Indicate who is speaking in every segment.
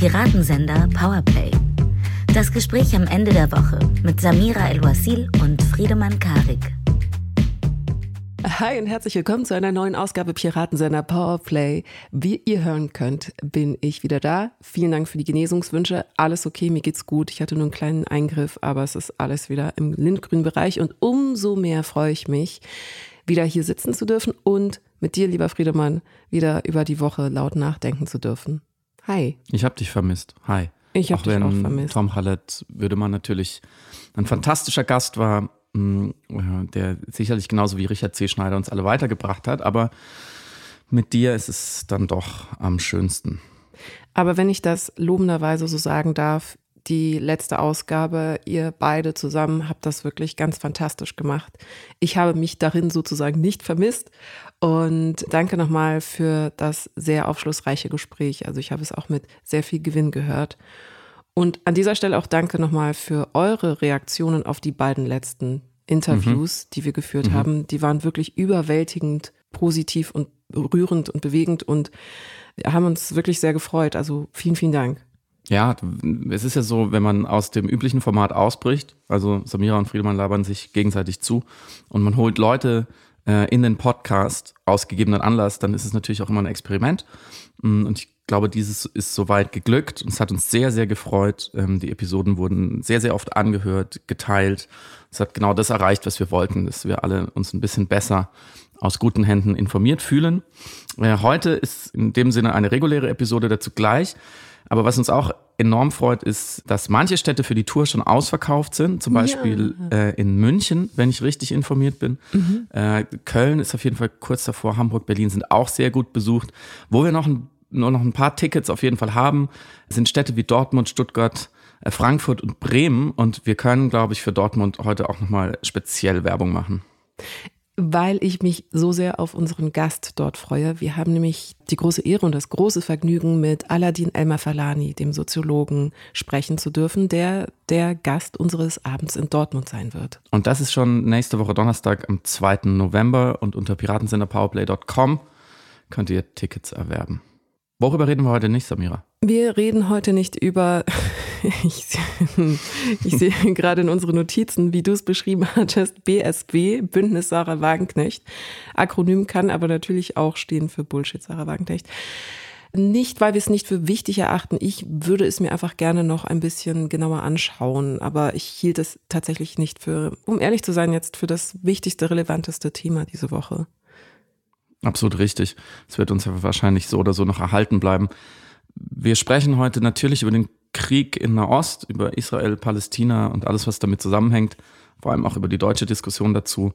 Speaker 1: Piratensender Powerplay. Das Gespräch am Ende der Woche mit Samira El-Wasil und Friedemann Karik.
Speaker 2: Hi und herzlich willkommen zu einer neuen Ausgabe Piratensender Powerplay. Wie ihr hören könnt, bin ich wieder da. Vielen Dank für die Genesungswünsche. Alles okay, mir geht's gut. Ich hatte nur einen kleinen Eingriff, aber es ist alles wieder im lindgrünen Bereich und umso mehr freue ich mich, wieder hier sitzen zu dürfen und mit dir, lieber Friedemann, wieder über die Woche laut nachdenken zu dürfen. Hi.
Speaker 3: Ich habe dich vermisst. Hi.
Speaker 2: Ich habe dich auch vermisst.
Speaker 3: Tom Hallett würde man natürlich ein fantastischer Gast war, mm, der sicherlich genauso wie Richard C. Schneider uns alle weitergebracht hat, aber mit dir ist es dann doch am schönsten.
Speaker 2: Aber wenn ich das lobenderweise so sagen darf, die letzte Ausgabe, ihr beide zusammen habt das wirklich ganz fantastisch gemacht. Ich habe mich darin sozusagen nicht vermisst und danke nochmal für das sehr aufschlussreiche Gespräch. Also ich habe es auch mit sehr viel Gewinn gehört. Und an dieser Stelle auch danke nochmal für eure Reaktionen auf die beiden letzten Interviews, mhm. die wir geführt mhm. haben. Die waren wirklich überwältigend positiv und rührend und bewegend und haben uns wirklich sehr gefreut. Also vielen, vielen Dank.
Speaker 3: Ja, es ist ja so, wenn man aus dem üblichen Format ausbricht, also Samira und Friedemann labern sich gegenseitig zu und man holt Leute äh, in den Podcast aus gegebenen Anlass, dann ist es natürlich auch immer ein Experiment. Mm, und ich glaube, dieses ist soweit geglückt. Und es hat uns sehr, sehr gefreut. Ähm, die Episoden wurden sehr, sehr oft angehört, geteilt. Es hat genau das erreicht, was wir wollten, dass wir alle uns ein bisschen besser aus guten Händen informiert fühlen. Äh, heute ist in dem Sinne eine reguläre Episode dazu gleich. Aber was uns auch enorm freut, ist, dass manche Städte für die Tour schon ausverkauft sind. Zum Beispiel ja. äh, in München, wenn ich richtig informiert bin. Mhm. Äh, Köln ist auf jeden Fall kurz davor. Hamburg, Berlin sind auch sehr gut besucht. Wo wir noch ein, nur noch ein paar Tickets auf jeden Fall haben, sind Städte wie Dortmund, Stuttgart, äh, Frankfurt und Bremen. Und wir können, glaube ich, für Dortmund heute auch nochmal speziell Werbung machen
Speaker 2: weil ich mich so sehr auf unseren Gast dort freue. Wir haben nämlich die große Ehre und das große Vergnügen, mit Aladin Elmar Falani, dem Soziologen, sprechen zu dürfen, der der Gast unseres Abends in Dortmund sein wird.
Speaker 3: Und das ist schon nächste Woche Donnerstag am 2. November und unter piratensenderpowerplay.com könnt ihr Tickets erwerben. Worüber reden wir heute nicht, Samira?
Speaker 2: Wir reden heute nicht über, ich, ich sehe gerade in unseren Notizen, wie du es beschrieben hattest, BSW, Bündnis Sarah Wagenknecht. Akronym kann aber natürlich auch stehen für Bullshit Sarah Wagenknecht. Nicht, weil wir es nicht für wichtig erachten. Ich würde es mir einfach gerne noch ein bisschen genauer anschauen. Aber ich hielt es tatsächlich nicht für, um ehrlich zu sein, jetzt für das wichtigste, relevanteste Thema diese Woche.
Speaker 3: Absolut richtig. Es wird uns ja wahrscheinlich so oder so noch erhalten bleiben. Wir sprechen heute natürlich über den Krieg in Nahost, über Israel, Palästina und alles, was damit zusammenhängt, vor allem auch über die deutsche Diskussion dazu.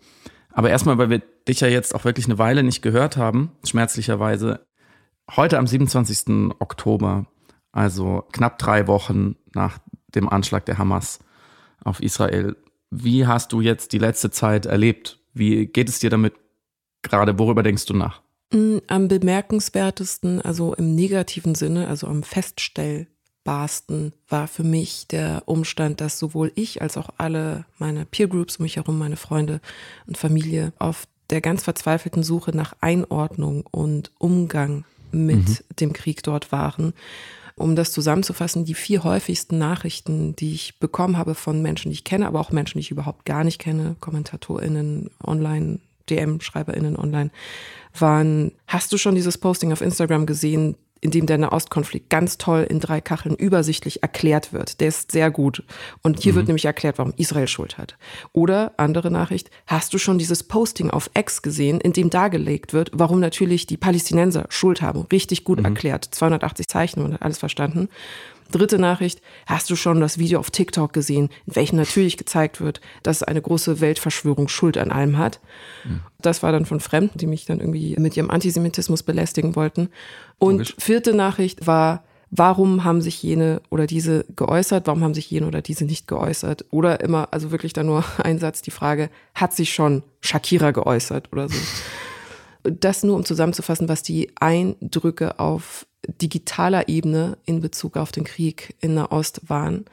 Speaker 3: Aber erstmal, weil wir dich ja jetzt auch wirklich eine Weile nicht gehört haben, schmerzlicherweise, heute am 27. Oktober, also knapp drei Wochen nach dem Anschlag der Hamas auf Israel, wie hast du jetzt die letzte Zeit erlebt? Wie geht es dir damit gerade? Worüber denkst du nach?
Speaker 2: Mm, am bemerkenswertesten, also im negativen Sinne, also am feststellbarsten, war für mich der Umstand, dass sowohl ich als auch alle meine Peer Groups um mich herum, meine Freunde und Familie auf der ganz verzweifelten Suche nach Einordnung und Umgang mit mhm. dem Krieg dort waren. Um das zusammenzufassen, die vier häufigsten Nachrichten, die ich bekommen habe von Menschen, die ich kenne, aber auch Menschen, die ich überhaupt gar nicht kenne, KommentatorInnen, online, DM-SchreiberInnen online, waren, hast du schon dieses Posting auf Instagram gesehen, in dem der Nahostkonflikt ganz toll in drei Kacheln übersichtlich erklärt wird. Der ist sehr gut. Und hier mhm. wird nämlich erklärt, warum Israel Schuld hat. Oder andere Nachricht, hast du schon dieses Posting auf X gesehen, in dem dargelegt wird, warum natürlich die Palästinenser Schuld haben? Richtig gut mhm. erklärt. 280 Zeichen und alles verstanden. Dritte Nachricht, hast du schon das Video auf TikTok gesehen, in welchem natürlich gezeigt wird, dass eine große Weltverschwörung Schuld an allem hat. Mhm. Das war dann von Fremden, die mich dann irgendwie mit ihrem Antisemitismus belästigen wollten. Und Logisch. vierte Nachricht war, warum haben sich jene oder diese geäußert, warum haben sich jene oder diese nicht geäußert? Oder immer, also wirklich dann nur ein Satz, die Frage, hat sich schon Shakira geäußert oder so? Das nur, um zusammenzufassen, was die Eindrücke auf digitaler Ebene in Bezug auf den Krieg in Nahost waren.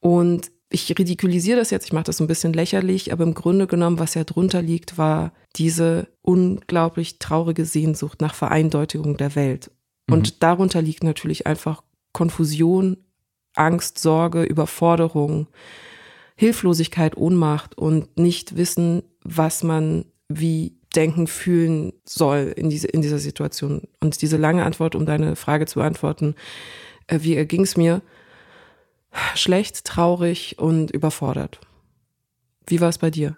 Speaker 2: Und ich ridikulisiere das jetzt, ich mache das so ein bisschen lächerlich, aber im Grunde genommen, was ja drunter liegt, war diese unglaublich traurige Sehnsucht nach Vereindeutigung der Welt. Und mhm. darunter liegt natürlich einfach Konfusion, Angst, Sorge, Überforderung, Hilflosigkeit, Ohnmacht und nicht wissen, was man wie denken, fühlen soll in, diese, in dieser Situation. Und diese lange Antwort, um deine Frage zu beantworten, äh, wie erging es mir? Schlecht, traurig und überfordert. Wie war es bei dir?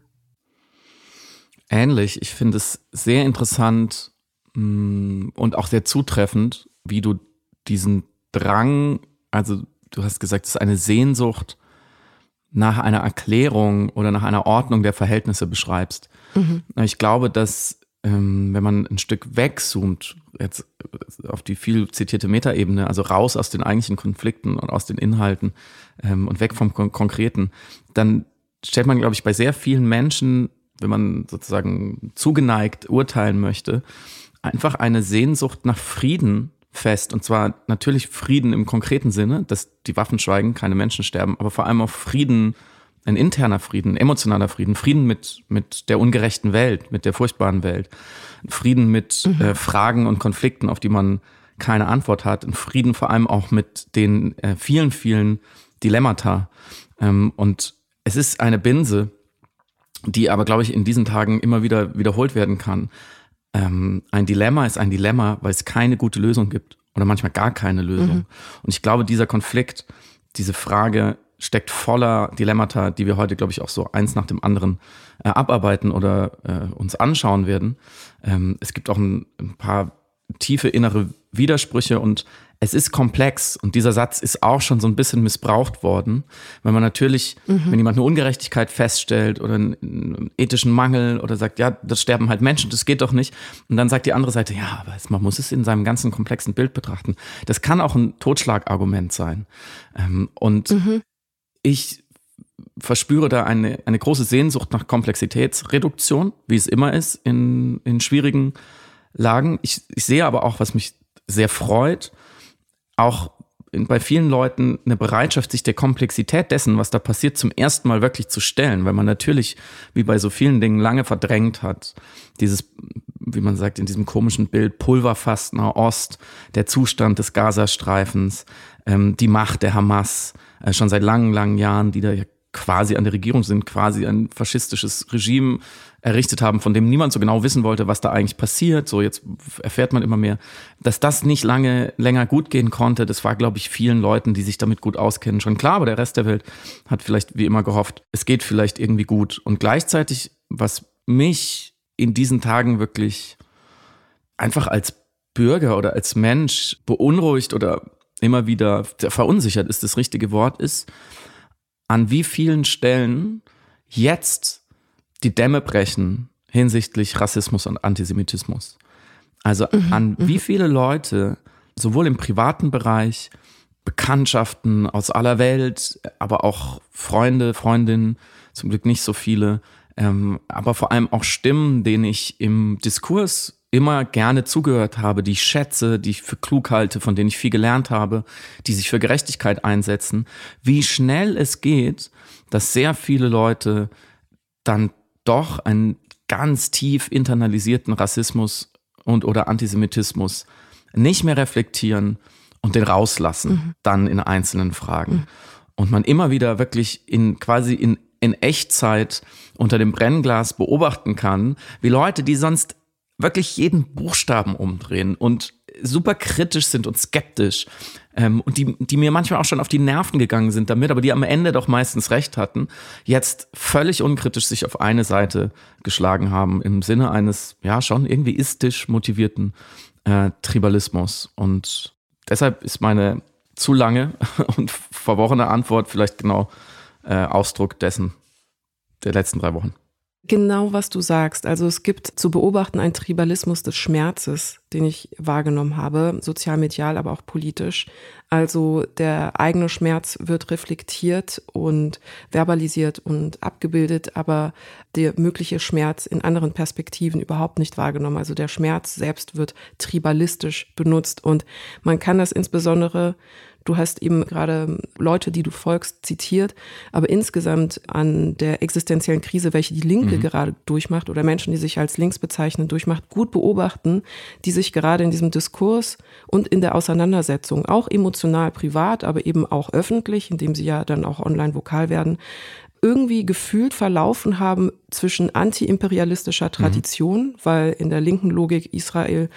Speaker 3: Ähnlich. Ich finde es sehr interessant mh, mm, und auch sehr zutreffend, wie du diesen Drang, also du hast gesagt, es ist eine Sehnsucht nach einer Erklärung oder nach einer Ordnung der Verhältnisse beschreibst. Mhm. Ich glaube, dass ähm, wenn man ein Stück wegzoomt, jetzt auf die viel zitierte Metaebene, also raus aus den eigentlichen Konflikten und aus den Inhalten ähm, und weg vom Kon Konkreten, dann stellt man, glaube ich, bei sehr vielen Menschen, wenn man sozusagen zugeneigt urteilen möchte, einfach eine Sehnsucht nach Frieden fest. Und zwar natürlich Frieden im konkreten Sinne, dass die Waffen schweigen, keine Menschen sterben, aber vor allem auch Frieden, ein interner Frieden, emotionaler Frieden, Frieden mit, mit der ungerechten Welt, mit der furchtbaren Welt, Frieden mit mhm. äh, Fragen und Konflikten, auf die man keine Antwort hat, ein Frieden vor allem auch mit den äh, vielen, vielen Dilemmata. Ähm, und es ist eine Binse, die aber, glaube ich, in diesen Tagen immer wieder wiederholt werden kann ähm, ein Dilemma ist ein Dilemma, weil es keine gute Lösung gibt oder manchmal gar keine Lösung. Mhm. Und ich glaube, dieser Konflikt, diese Frage steckt voller Dilemmata, die wir heute, glaube ich, auch so eins nach dem anderen äh, abarbeiten oder äh, uns anschauen werden. Ähm, es gibt auch ein, ein paar tiefe innere Widersprüche und es ist komplex und dieser Satz ist auch schon so ein bisschen missbraucht worden, weil man natürlich, mhm. wenn jemand eine Ungerechtigkeit feststellt oder einen ethischen Mangel oder sagt, ja, das sterben halt Menschen, das geht doch nicht. Und dann sagt die andere Seite, ja, aber man muss es in seinem ganzen komplexen Bild betrachten. Das kann auch ein Totschlagargument sein. Ähm, und mhm. Ich verspüre da eine, eine große Sehnsucht nach Komplexitätsreduktion, wie es immer ist in, in schwierigen Lagen. Ich, ich sehe aber auch, was mich sehr freut, auch bei vielen Leuten eine Bereitschaft, sich der Komplexität dessen, was da passiert, zum ersten Mal wirklich zu stellen, weil man natürlich, wie bei so vielen Dingen, lange verdrängt hat. Dieses, wie man sagt, in diesem komischen Bild, Pulverfass Ost, der Zustand des Gazastreifens, ähm, die Macht der Hamas, äh, schon seit langen, langen Jahren, die da ja quasi an der Regierung sind, quasi ein faschistisches Regime errichtet haben, von dem niemand so genau wissen wollte, was da eigentlich passiert. So jetzt erfährt man immer mehr, dass das nicht lange länger gut gehen konnte. Das war, glaube ich, vielen Leuten, die sich damit gut auskennen, schon klar. Aber der Rest der Welt hat vielleicht wie immer gehofft, es geht vielleicht irgendwie gut. Und gleichzeitig, was mich in diesen Tagen wirklich einfach als Bürger oder als Mensch beunruhigt oder immer wieder verunsichert ist das richtige Wort ist, an wie vielen Stellen jetzt die Dämme brechen hinsichtlich Rassismus und Antisemitismus. Also mhm, an mhm. wie viele Leute, sowohl im privaten Bereich, Bekanntschaften aus aller Welt, aber auch Freunde, Freundinnen, zum Glück nicht so viele, ähm, aber vor allem auch Stimmen, denen ich im Diskurs immer gerne zugehört habe, die ich schätze, die ich für klug halte, von denen ich viel gelernt habe, die sich für Gerechtigkeit einsetzen, wie schnell es geht, dass sehr viele Leute dann doch einen ganz tief internalisierten Rassismus und oder Antisemitismus nicht mehr reflektieren und den rauslassen, mhm. dann in einzelnen Fragen. Mhm. Und man immer wieder wirklich in quasi in, in Echtzeit unter dem Brennglas beobachten kann, wie Leute, die sonst wirklich jeden Buchstaben umdrehen und super kritisch sind und skeptisch ähm, und die, die mir manchmal auch schon auf die Nerven gegangen sind damit, aber die am Ende doch meistens recht hatten, jetzt völlig unkritisch sich auf eine Seite geschlagen haben im Sinne eines, ja, schon irgendwie istisch motivierten äh, Tribalismus. Und deshalb ist meine zu lange und verworrene Antwort vielleicht genau äh, Ausdruck dessen der letzten drei Wochen.
Speaker 2: Genau, was du sagst. Also es gibt zu beobachten einen Tribalismus des Schmerzes, den ich wahrgenommen habe, sozialmedial, aber auch politisch. Also der eigene Schmerz wird reflektiert und verbalisiert und abgebildet, aber der mögliche Schmerz in anderen Perspektiven überhaupt nicht wahrgenommen. Also der Schmerz selbst wird tribalistisch benutzt und man kann das insbesondere Du hast eben gerade Leute, die du folgst, zitiert, aber insgesamt an der existenziellen Krise, welche die Linke mhm. gerade durchmacht oder Menschen, die sich als links bezeichnen, durchmacht, gut beobachten, die sich gerade in diesem Diskurs und in der Auseinandersetzung, auch emotional, privat, aber eben auch öffentlich, indem sie ja dann auch online vokal werden, irgendwie gefühlt verlaufen haben zwischen antiimperialistischer Tradition, mhm. weil in der linken Logik Israel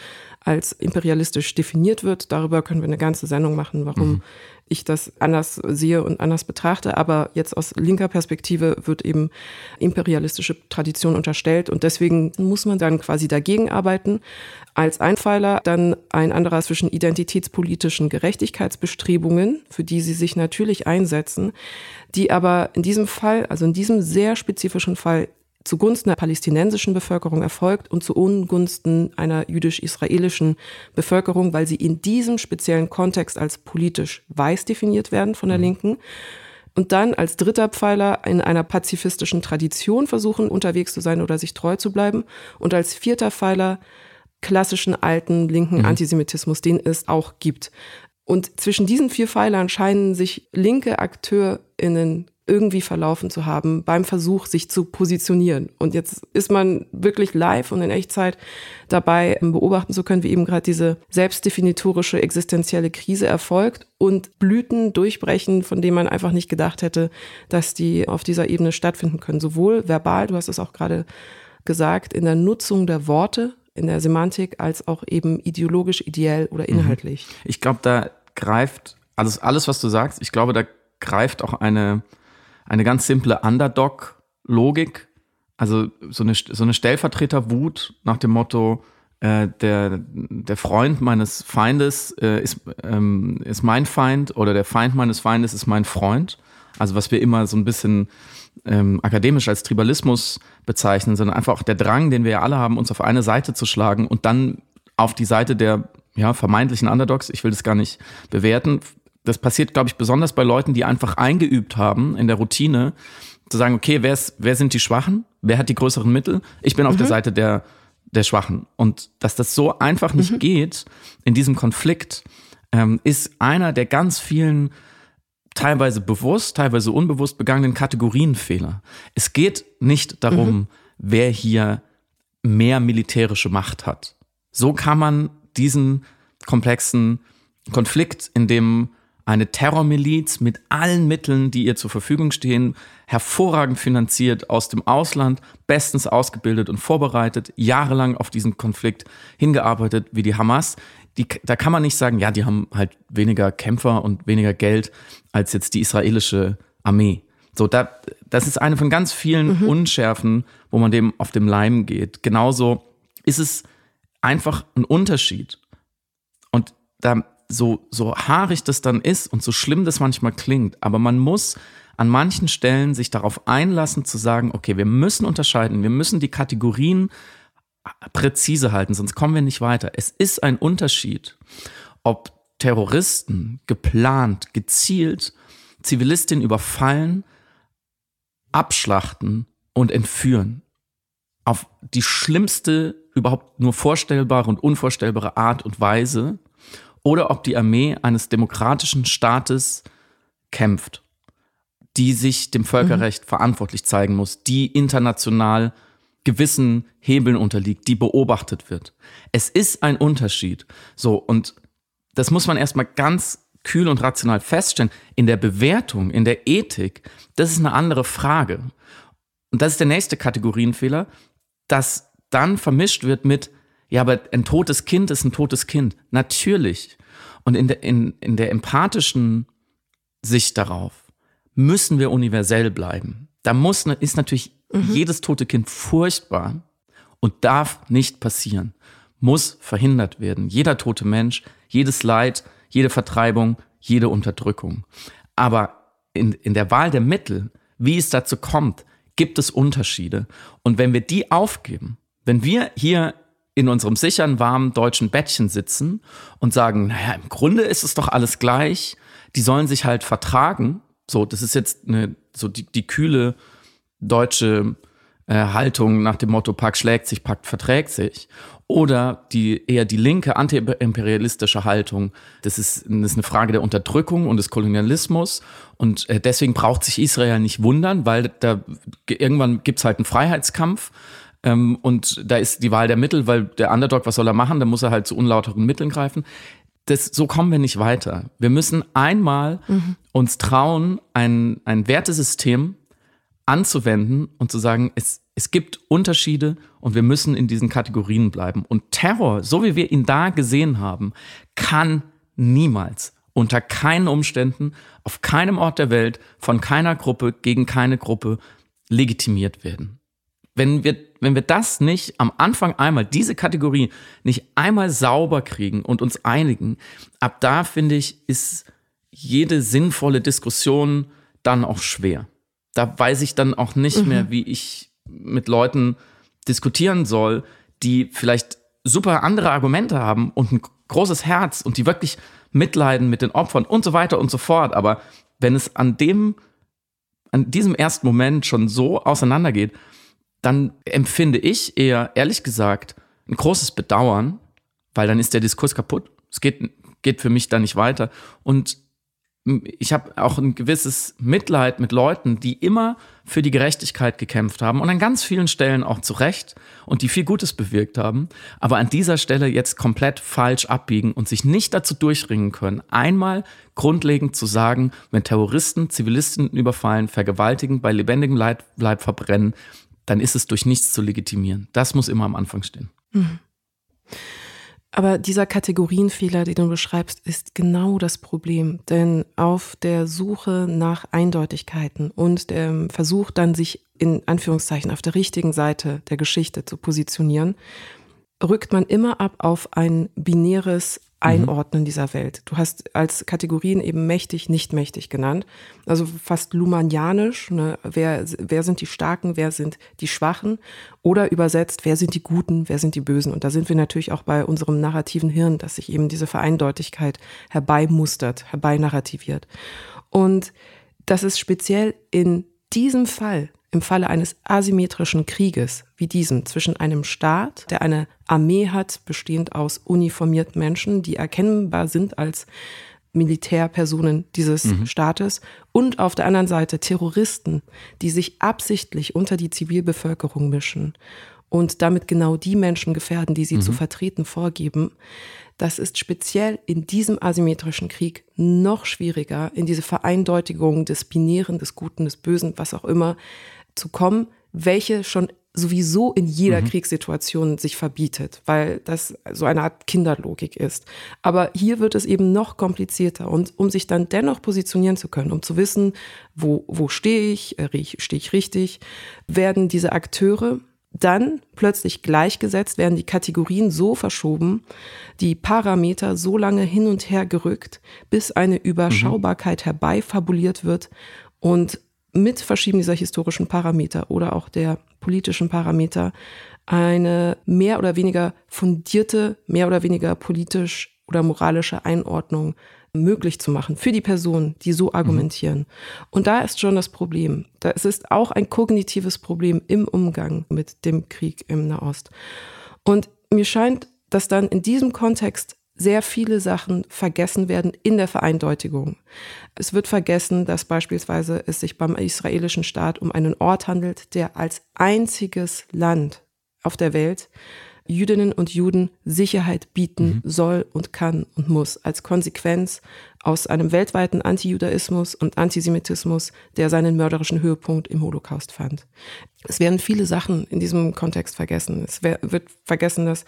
Speaker 2: als imperialistisch definiert wird. Darüber können wir eine ganze Sendung machen, warum mhm. ich das anders sehe und anders betrachte. Aber jetzt aus linker Perspektive wird eben imperialistische Tradition unterstellt und deswegen muss man dann quasi dagegen arbeiten. Als Einpfeiler dann ein anderer zwischen identitätspolitischen Gerechtigkeitsbestrebungen, für die sie sich natürlich einsetzen, die aber in diesem Fall, also in diesem sehr spezifischen Fall zugunsten der palästinensischen Bevölkerung erfolgt und zu Ungunsten einer jüdisch-israelischen Bevölkerung, weil sie in diesem speziellen Kontext als politisch weiß definiert werden von der mhm. Linken. Und dann als dritter Pfeiler in einer pazifistischen Tradition versuchen, unterwegs zu sein oder sich treu zu bleiben. Und als vierter Pfeiler klassischen alten linken mhm. Antisemitismus, den es auch gibt. Und zwischen diesen vier Pfeilern scheinen sich linke AkteurInnen irgendwie verlaufen zu haben beim Versuch, sich zu positionieren. Und jetzt ist man wirklich live und in Echtzeit dabei, beobachten zu können, wie eben gerade diese selbstdefinitorische existenzielle Krise erfolgt und Blüten durchbrechen, von denen man einfach nicht gedacht hätte, dass die auf dieser Ebene stattfinden können. Sowohl verbal, du hast es auch gerade gesagt, in der Nutzung der Worte, in der Semantik, als auch eben ideologisch, ideell oder mhm. inhaltlich.
Speaker 3: Ich glaube, da greift alles, alles, was du sagst, ich glaube, da greift auch eine eine ganz simple Underdog-Logik. Also so eine, so eine Stellvertreterwut nach dem Motto, äh, der, der Freund meines Feindes äh, ist, ähm, ist mein Feind oder der Feind meines Feindes ist mein Freund. Also was wir immer so ein bisschen ähm, akademisch als Tribalismus bezeichnen, sondern einfach auch der Drang, den wir ja alle haben, uns auf eine Seite zu schlagen und dann auf die Seite der ja, vermeintlichen Underdogs, ich will das gar nicht bewerten, das passiert, glaube ich, besonders bei Leuten, die einfach eingeübt haben in der Routine, zu sagen, okay, wer, ist, wer sind die Schwachen? Wer hat die größeren Mittel? Ich bin auf mhm. der Seite der, der Schwachen. Und dass das so einfach nicht mhm. geht in diesem Konflikt, ähm, ist einer der ganz vielen teilweise bewusst, teilweise unbewusst begangenen Kategorienfehler. Es geht nicht darum, mhm. wer hier mehr militärische Macht hat. So kann man diesen komplexen Konflikt, in dem eine Terrormiliz mit allen Mitteln, die ihr zur Verfügung stehen, hervorragend finanziert aus dem Ausland, bestens ausgebildet und vorbereitet, jahrelang auf diesen Konflikt hingearbeitet wie die Hamas. Die, da kann man nicht sagen, ja, die haben halt weniger Kämpfer und weniger Geld als jetzt die israelische Armee. So, da, das ist eine von ganz vielen mhm. Unschärfen, wo man dem auf dem Leim geht. Genauso ist es einfach ein Unterschied. Und da so, so haarig das dann ist und so schlimm das manchmal klingt, aber man muss an manchen Stellen sich darauf einlassen zu sagen, okay, wir müssen unterscheiden, wir müssen die Kategorien präzise halten, sonst kommen wir nicht weiter. Es ist ein Unterschied, ob Terroristen geplant, gezielt Zivilistinnen überfallen, abschlachten und entführen. Auf die schlimmste, überhaupt nur vorstellbare und unvorstellbare Art und Weise oder ob die Armee eines demokratischen Staates kämpft, die sich dem Völkerrecht mhm. verantwortlich zeigen muss, die international gewissen Hebeln unterliegt, die beobachtet wird. Es ist ein Unterschied. So, und das muss man erstmal ganz kühl und rational feststellen. In der Bewertung, in der Ethik, das ist eine andere Frage. Und das ist der nächste Kategorienfehler, dass dann vermischt wird mit, ja, aber ein totes Kind ist ein totes Kind. Natürlich. Und in der, in, in der empathischen Sicht darauf müssen wir universell bleiben. Da muss, ist natürlich mhm. jedes tote Kind furchtbar und darf nicht passieren. Muss verhindert werden. Jeder tote Mensch, jedes Leid, jede Vertreibung, jede Unterdrückung. Aber in, in der Wahl der Mittel, wie es dazu kommt, gibt es Unterschiede. Und wenn wir die aufgeben, wenn wir hier in unserem sicheren, warmen deutschen Bettchen sitzen und sagen, naja, im Grunde ist es doch alles gleich, die sollen sich halt vertragen. So, das ist jetzt eine, so die, die kühle deutsche äh, Haltung nach dem Motto Pakt schlägt sich, Pakt verträgt sich. Oder die eher die linke antiimperialistische Haltung, das ist, das ist eine Frage der Unterdrückung und des Kolonialismus. Und äh, deswegen braucht sich Israel nicht wundern, weil da irgendwann gibt's halt einen Freiheitskampf. Ähm, und da ist die Wahl der Mittel, weil der Underdog, was soll er machen? Da muss er halt zu unlauteren Mitteln greifen. Das, so kommen wir nicht weiter. Wir müssen einmal mhm. uns trauen, ein, ein Wertesystem anzuwenden und zu sagen, es, es gibt Unterschiede und wir müssen in diesen Kategorien bleiben. Und Terror, so wie wir ihn da gesehen haben, kann niemals unter keinen Umständen, auf keinem Ort der Welt, von keiner Gruppe gegen keine Gruppe legitimiert werden. Wenn wir, wenn wir das nicht am Anfang einmal, diese Kategorie nicht einmal sauber kriegen und uns einigen, ab da finde ich, ist jede sinnvolle Diskussion dann auch schwer da weiß ich dann auch nicht mhm. mehr, wie ich mit Leuten diskutieren soll, die vielleicht super andere Argumente haben und ein großes Herz und die wirklich mitleiden mit den Opfern und so weiter und so fort. Aber wenn es an dem, an diesem ersten Moment schon so auseinandergeht, dann empfinde ich eher, ehrlich gesagt, ein großes Bedauern, weil dann ist der Diskurs kaputt. Es geht, geht für mich da nicht weiter. Und ich habe auch ein gewisses Mitleid mit Leuten, die immer für die Gerechtigkeit gekämpft haben und an ganz vielen Stellen auch zu Recht und die viel Gutes bewirkt haben, aber an dieser Stelle jetzt komplett falsch abbiegen und sich nicht dazu durchringen können, einmal grundlegend zu sagen, wenn Terroristen Zivilisten überfallen, vergewaltigen, bei lebendigem Leib, Leib verbrennen, dann ist es durch nichts zu legitimieren. Das muss immer am Anfang stehen. Mhm.
Speaker 2: Aber dieser Kategorienfehler, den du beschreibst, ist genau das Problem. Denn auf der Suche nach Eindeutigkeiten und dem Versuch dann sich in Anführungszeichen auf der richtigen Seite der Geschichte zu positionieren, rückt man immer ab auf ein binäres Einordnen mhm. dieser Welt. Du hast als Kategorien eben mächtig, nicht mächtig genannt. Also fast lumanianisch. Ne? Wer, wer sind die Starken, wer sind die Schwachen? Oder übersetzt, wer sind die Guten, wer sind die Bösen? Und da sind wir natürlich auch bei unserem narrativen Hirn, dass sich eben diese Vereindeutigkeit herbeimustert, herbeinarrativiert. Und das ist speziell in diesem Fall im Falle eines asymmetrischen Krieges wie diesem zwischen einem Staat, der eine Armee hat, bestehend aus uniformierten Menschen, die erkennbar sind als Militärpersonen dieses mhm. Staates und auf der anderen Seite Terroristen, die sich absichtlich unter die Zivilbevölkerung mischen und damit genau die Menschen gefährden, die sie mhm. zu vertreten vorgeben. Das ist speziell in diesem asymmetrischen Krieg noch schwieriger, in diese Vereindeutigung des Binären, des Guten, des Bösen, was auch immer, zu kommen, welche schon sowieso in jeder mhm. Kriegssituation sich verbietet, weil das so eine Art Kinderlogik ist. Aber hier wird es eben noch komplizierter. Und um sich dann dennoch positionieren zu können, um zu wissen, wo, wo stehe ich, äh, stehe ich richtig, werden diese Akteure dann plötzlich gleichgesetzt, werden die Kategorien so verschoben, die Parameter so lange hin und her gerückt, bis eine Überschaubarkeit mhm. herbeifabuliert wird und mit Verschieben dieser historischen Parameter oder auch der politischen Parameter eine mehr oder weniger fundierte, mehr oder weniger politisch oder moralische Einordnung möglich zu machen für die Personen, die so argumentieren. Mhm. Und da ist schon das Problem. Da es ist auch ein kognitives Problem im Umgang mit dem Krieg im Nahost. Und mir scheint, dass dann in diesem Kontext sehr viele Sachen vergessen werden in der Vereindeutigung. Es wird vergessen, dass beispielsweise es sich beim israelischen Staat um einen Ort handelt, der als einziges Land auf der Welt Jüdinnen und Juden Sicherheit bieten mhm. soll und kann und muss, als Konsequenz aus einem weltweiten Antijudaismus und Antisemitismus, der seinen mörderischen Höhepunkt im Holocaust fand. Es werden viele Sachen in diesem Kontext vergessen. Es wird vergessen, dass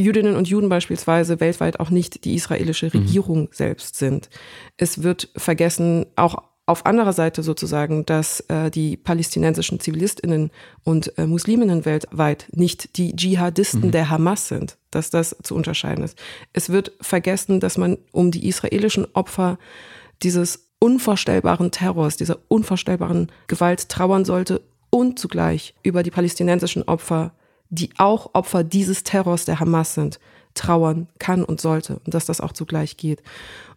Speaker 2: Jüdinnen und Juden beispielsweise weltweit auch nicht die israelische mhm. Regierung mhm. selbst sind. Es wird vergessen, auch auf anderer Seite sozusagen, dass äh, die palästinensischen Zivilistinnen und äh, Musliminnen weltweit nicht die Dschihadisten mhm. der Hamas sind, dass das zu unterscheiden ist. Es wird vergessen, dass man um die israelischen Opfer dieses unvorstellbaren Terrors, dieser unvorstellbaren Gewalt trauern sollte und zugleich über die palästinensischen Opfer die auch Opfer dieses Terrors der Hamas sind, trauern kann und sollte und dass das auch zugleich geht.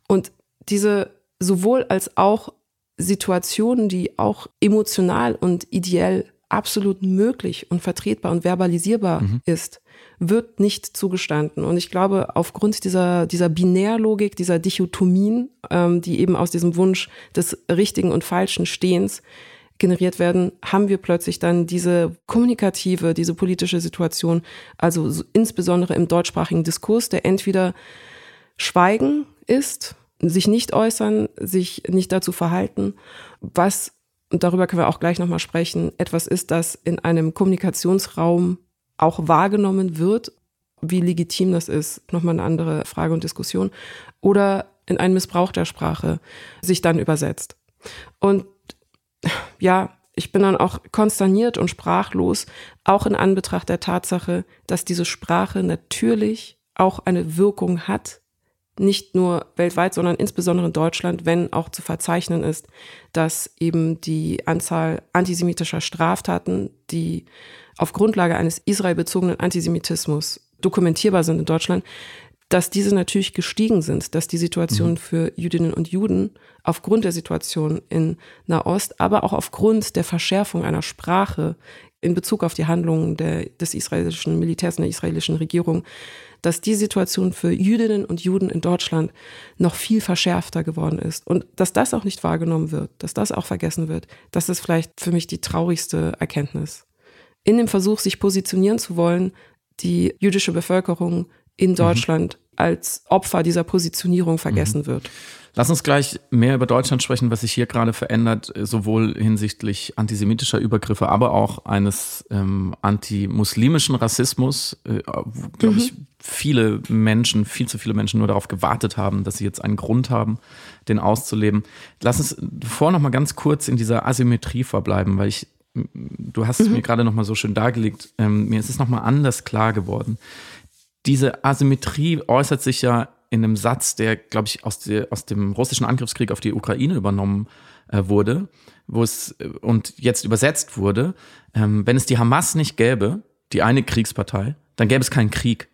Speaker 2: Und diese sowohl als auch Situationen, die auch emotional und ideell absolut möglich und vertretbar und verbalisierbar mhm. ist, wird nicht zugestanden. Und ich glaube, aufgrund dieser, dieser Binärlogik, dieser Dichotomien, ähm, die eben aus diesem Wunsch des richtigen und falschen Stehens generiert werden, haben wir plötzlich dann diese kommunikative, diese politische Situation, also insbesondere im deutschsprachigen Diskurs, der entweder Schweigen ist, sich nicht äußern, sich nicht dazu verhalten, was, und darüber können wir auch gleich nochmal sprechen, etwas ist, das in einem Kommunikationsraum auch wahrgenommen wird. Wie legitim das ist, nochmal eine andere Frage und Diskussion. Oder in einen Missbrauch der Sprache sich dann übersetzt. Und ja, ich bin dann auch konsterniert und sprachlos, auch in Anbetracht der Tatsache, dass diese Sprache natürlich auch eine Wirkung hat, nicht nur weltweit, sondern insbesondere in Deutschland, wenn auch zu verzeichnen ist, dass eben die Anzahl antisemitischer Straftaten, die auf Grundlage eines israelbezogenen Antisemitismus dokumentierbar sind in Deutschland, dass diese natürlich gestiegen sind, dass die Situation mhm. für Jüdinnen und Juden aufgrund der Situation in Nahost, aber auch aufgrund der Verschärfung einer Sprache in Bezug auf die Handlungen der, des israelischen Militärs und der israelischen Regierung, dass die Situation für Jüdinnen und Juden in Deutschland noch viel verschärfter geworden ist und dass das auch nicht wahrgenommen wird, dass das auch vergessen wird, das ist vielleicht für mich die traurigste Erkenntnis. In dem Versuch, sich positionieren zu wollen, die jüdische Bevölkerung in mhm. Deutschland. Als Opfer dieser Positionierung vergessen mhm. wird.
Speaker 3: Lass uns gleich mehr über Deutschland sprechen, was sich hier gerade verändert, sowohl hinsichtlich antisemitischer Übergriffe, aber auch eines ähm, antimuslimischen Rassismus, äh, wo, glaube mhm. ich, viele Menschen, viel zu viele Menschen nur darauf gewartet haben, dass sie jetzt einen Grund haben, den auszuleben. Lass uns vor noch mal ganz kurz in dieser Asymmetrie verbleiben, weil ich, du hast mhm. es mir gerade noch mal so schön dargelegt, ähm, mir ist es noch mal anders klar geworden diese Asymmetrie äußert sich ja in einem Satz, der, glaube ich, aus, der, aus dem russischen Angriffskrieg auf die Ukraine übernommen äh, wurde, wo es äh, und jetzt übersetzt wurde, ähm, wenn es die Hamas nicht gäbe, die eine Kriegspartei, dann gäbe es keinen Krieg.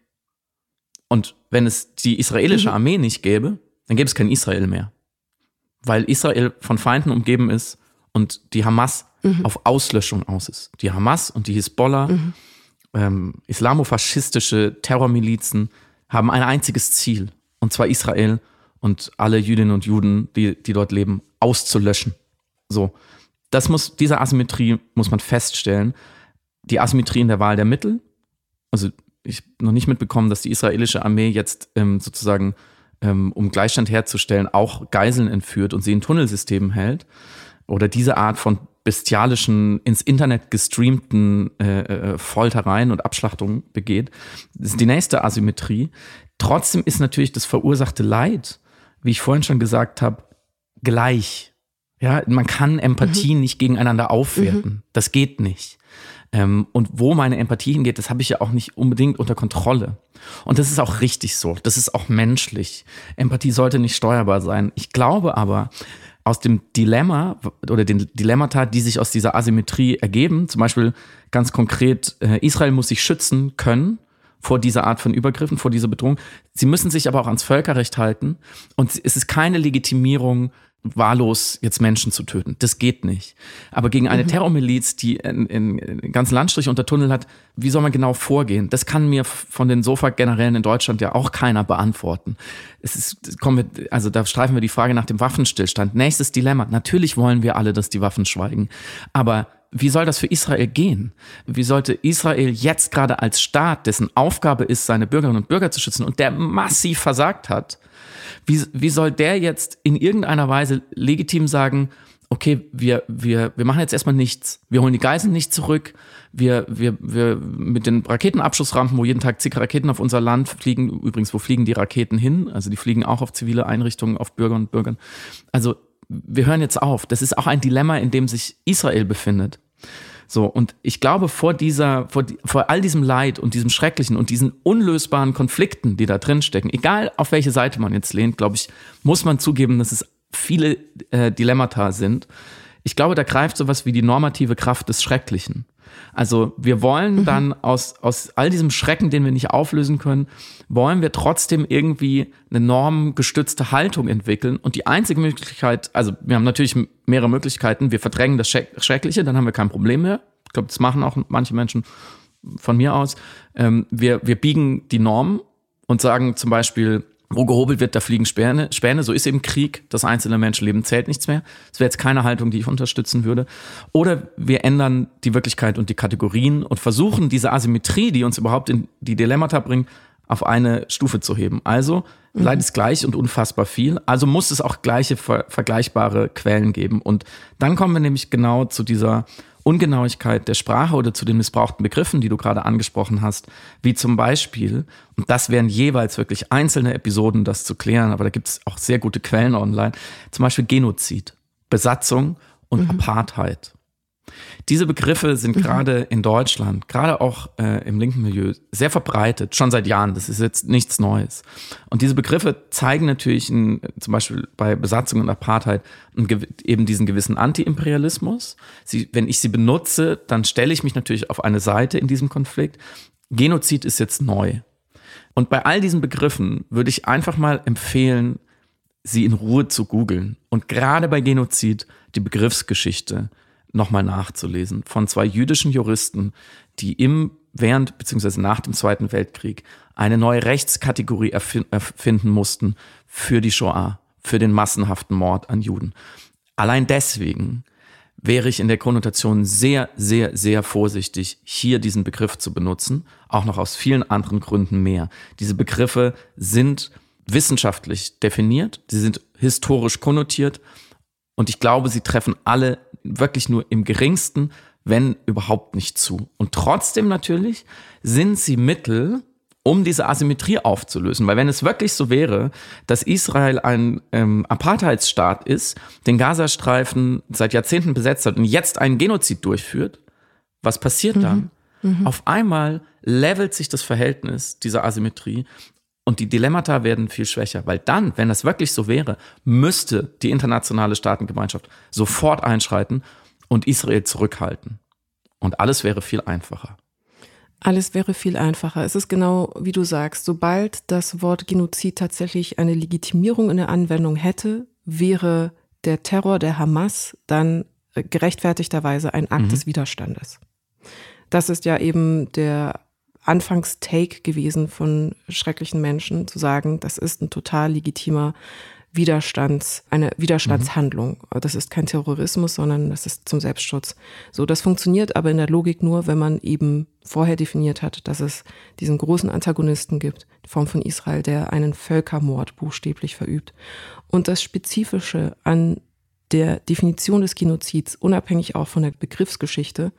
Speaker 3: Und wenn es die israelische mhm. Armee nicht gäbe, dann gäbe es kein Israel mehr. Weil Israel von Feinden umgeben ist und die Hamas mhm. auf Auslöschung aus ist. Die Hamas und die Hisbollah mhm ähm, islamofaschistische Terrormilizen haben ein einziges Ziel, und zwar Israel und alle Jüdinnen und Juden, die, die dort leben, auszulöschen. So. Das muss, diese Asymmetrie muss man feststellen. Die Asymmetrie in der Wahl der Mittel. Also, ich habe noch nicht mitbekommen, dass die israelische Armee jetzt ähm, sozusagen, ähm, um Gleichstand herzustellen, auch Geiseln entführt und sie in Tunnelsystemen hält. Oder diese Art von bestialischen, ins Internet gestreamten äh, äh, Foltereien und Abschlachtungen begeht. Das ist die nächste Asymmetrie. Trotzdem ist natürlich das verursachte Leid, wie ich vorhin schon gesagt habe, gleich. Ja, man kann Empathie mhm. nicht gegeneinander aufwerten. Mhm. Das geht nicht. Ähm, und wo meine Empathie hingeht, das habe ich ja auch nicht unbedingt unter Kontrolle. Und das ist auch richtig so. Das ist auch menschlich. Empathie sollte nicht steuerbar sein. Ich glaube aber, aus dem Dilemma oder den Dilemmata, die sich aus dieser Asymmetrie ergeben, zum Beispiel ganz konkret, äh, Israel muss sich schützen können vor dieser Art von Übergriffen, vor dieser Bedrohung. Sie müssen sich aber auch ans Völkerrecht halten und es ist keine Legitimierung wahllos jetzt Menschen zu töten. Das geht nicht. Aber gegen eine mhm. Terrormiliz, die einen ganzen Landstrich unter Tunnel hat, wie soll man genau vorgehen? Das kann mir von den Sofa-Generälen in Deutschland ja auch keiner beantworten. Es ist, kommen wir, also da streifen wir die Frage nach dem Waffenstillstand. Nächstes Dilemma. Natürlich wollen wir alle, dass die Waffen schweigen. Aber wie soll das für Israel gehen? Wie sollte Israel jetzt gerade als Staat, dessen Aufgabe ist, seine Bürgerinnen und Bürger zu schützen und der massiv versagt hat, wie, wie soll der jetzt in irgendeiner Weise legitim sagen, okay, wir, wir, wir machen jetzt erstmal nichts. Wir holen die Geiseln nicht zurück. Wir, wir, wir mit den Raketenabschussrampen, wo jeden Tag zig Raketen auf unser Land fliegen, übrigens, wo fliegen die Raketen hin? Also die fliegen auch auf zivile Einrichtungen, auf Bürger und Bürgern. Also wir hören jetzt auf. Das ist auch ein Dilemma, in dem sich Israel befindet. So, und ich glaube, vor dieser, vor, vor all diesem Leid und diesem Schrecklichen und diesen unlösbaren Konflikten, die da drin stecken, egal auf welche Seite man jetzt lehnt, glaube ich, muss man zugeben, dass es viele äh, Dilemmata sind. Ich glaube, da greift sowas wie die normative Kraft des Schrecklichen. Also wir wollen mhm. dann aus, aus all diesem Schrecken, den wir nicht auflösen können, wollen wir trotzdem irgendwie eine normgestützte Haltung entwickeln. Und die einzige Möglichkeit, also wir haben natürlich mehrere Möglichkeiten, wir verdrängen das Schreckliche, dann haben wir kein Problem mehr. glaube, das machen auch manche Menschen von mir aus. Ähm, wir, wir biegen die Norm und sagen zum Beispiel, wo gehobelt wird, da fliegen Späne. Späne, so ist eben Krieg. Das einzelne Menschenleben zählt nichts mehr. Das wäre jetzt keine Haltung, die ich unterstützen würde. Oder wir ändern die Wirklichkeit und die Kategorien und versuchen diese Asymmetrie, die uns überhaupt in die Dilemmata bringt, auf eine Stufe zu heben. Also mhm. Leid ist gleich und unfassbar viel. Also muss es auch gleiche ver vergleichbare Quellen geben. Und dann kommen wir nämlich genau zu dieser Ungenauigkeit der Sprache oder zu den missbrauchten Begriffen, die du gerade angesprochen hast, wie zum Beispiel, und das wären jeweils wirklich einzelne Episoden, das zu klären, aber da gibt es auch sehr gute Quellen online, zum Beispiel Genozid, Besatzung und mhm. Apartheid. Diese Begriffe sind mhm. gerade in Deutschland, gerade auch äh, im linken Milieu, sehr verbreitet, schon seit Jahren. Das ist jetzt nichts Neues. Und diese Begriffe zeigen natürlich in, zum Beispiel bei Besatzung und Apartheid eben diesen gewissen Anti-Imperialismus. wenn ich sie benutze, dann stelle ich mich natürlich auf eine Seite in diesem Konflikt. Genozid ist jetzt neu. Und bei all diesen Begriffen würde ich einfach mal empfehlen, sie in Ruhe zu googeln. Und gerade bei Genozid die Begriffsgeschichte nochmal nachzulesen von zwei jüdischen Juristen, die im während bzw. nach dem Zweiten Weltkrieg eine neue Rechtskategorie erfinden mussten für die Shoah, für den massenhaften Mord an Juden. Allein deswegen wäre ich in der Konnotation sehr, sehr, sehr vorsichtig, hier diesen Begriff zu benutzen, auch noch aus vielen anderen Gründen mehr. Diese Begriffe sind wissenschaftlich definiert, sie sind historisch konnotiert und ich glaube, sie treffen alle wirklich nur im geringsten, wenn überhaupt nicht zu. Und trotzdem natürlich sind sie Mittel, um diese Asymmetrie aufzulösen. Weil wenn es wirklich so wäre, dass Israel ein ähm, Apartheidsstaat ist, den Gazastreifen seit Jahrzehnten besetzt hat und jetzt einen Genozid durchführt, was passiert mhm. dann? Mhm. Auf einmal levelt sich das Verhältnis dieser Asymmetrie und die Dilemmata werden viel schwächer, weil dann, wenn das wirklich so wäre, müsste die internationale Staatengemeinschaft sofort einschreiten und Israel zurückhalten. Und alles wäre viel einfacher.
Speaker 2: Alles wäre viel einfacher. Es ist genau wie du sagst, sobald das Wort Genozid tatsächlich eine Legitimierung in der Anwendung hätte, wäre der Terror der Hamas dann gerechtfertigterweise ein Akt mhm. des Widerstandes. Das ist ja eben der Anfangstake gewesen von schrecklichen Menschen, zu sagen, das ist ein total legitimer Widerstands, eine Widerstandshandlung. Mhm. Das ist kein Terrorismus, sondern das ist zum Selbstschutz. So, das funktioniert aber in der Logik nur, wenn man eben vorher definiert hat, dass es diesen großen Antagonisten gibt, die Form von Israel, der einen Völkermord buchstäblich verübt. Und das Spezifische an der Definition des Genozids, unabhängig auch von der Begriffsgeschichte,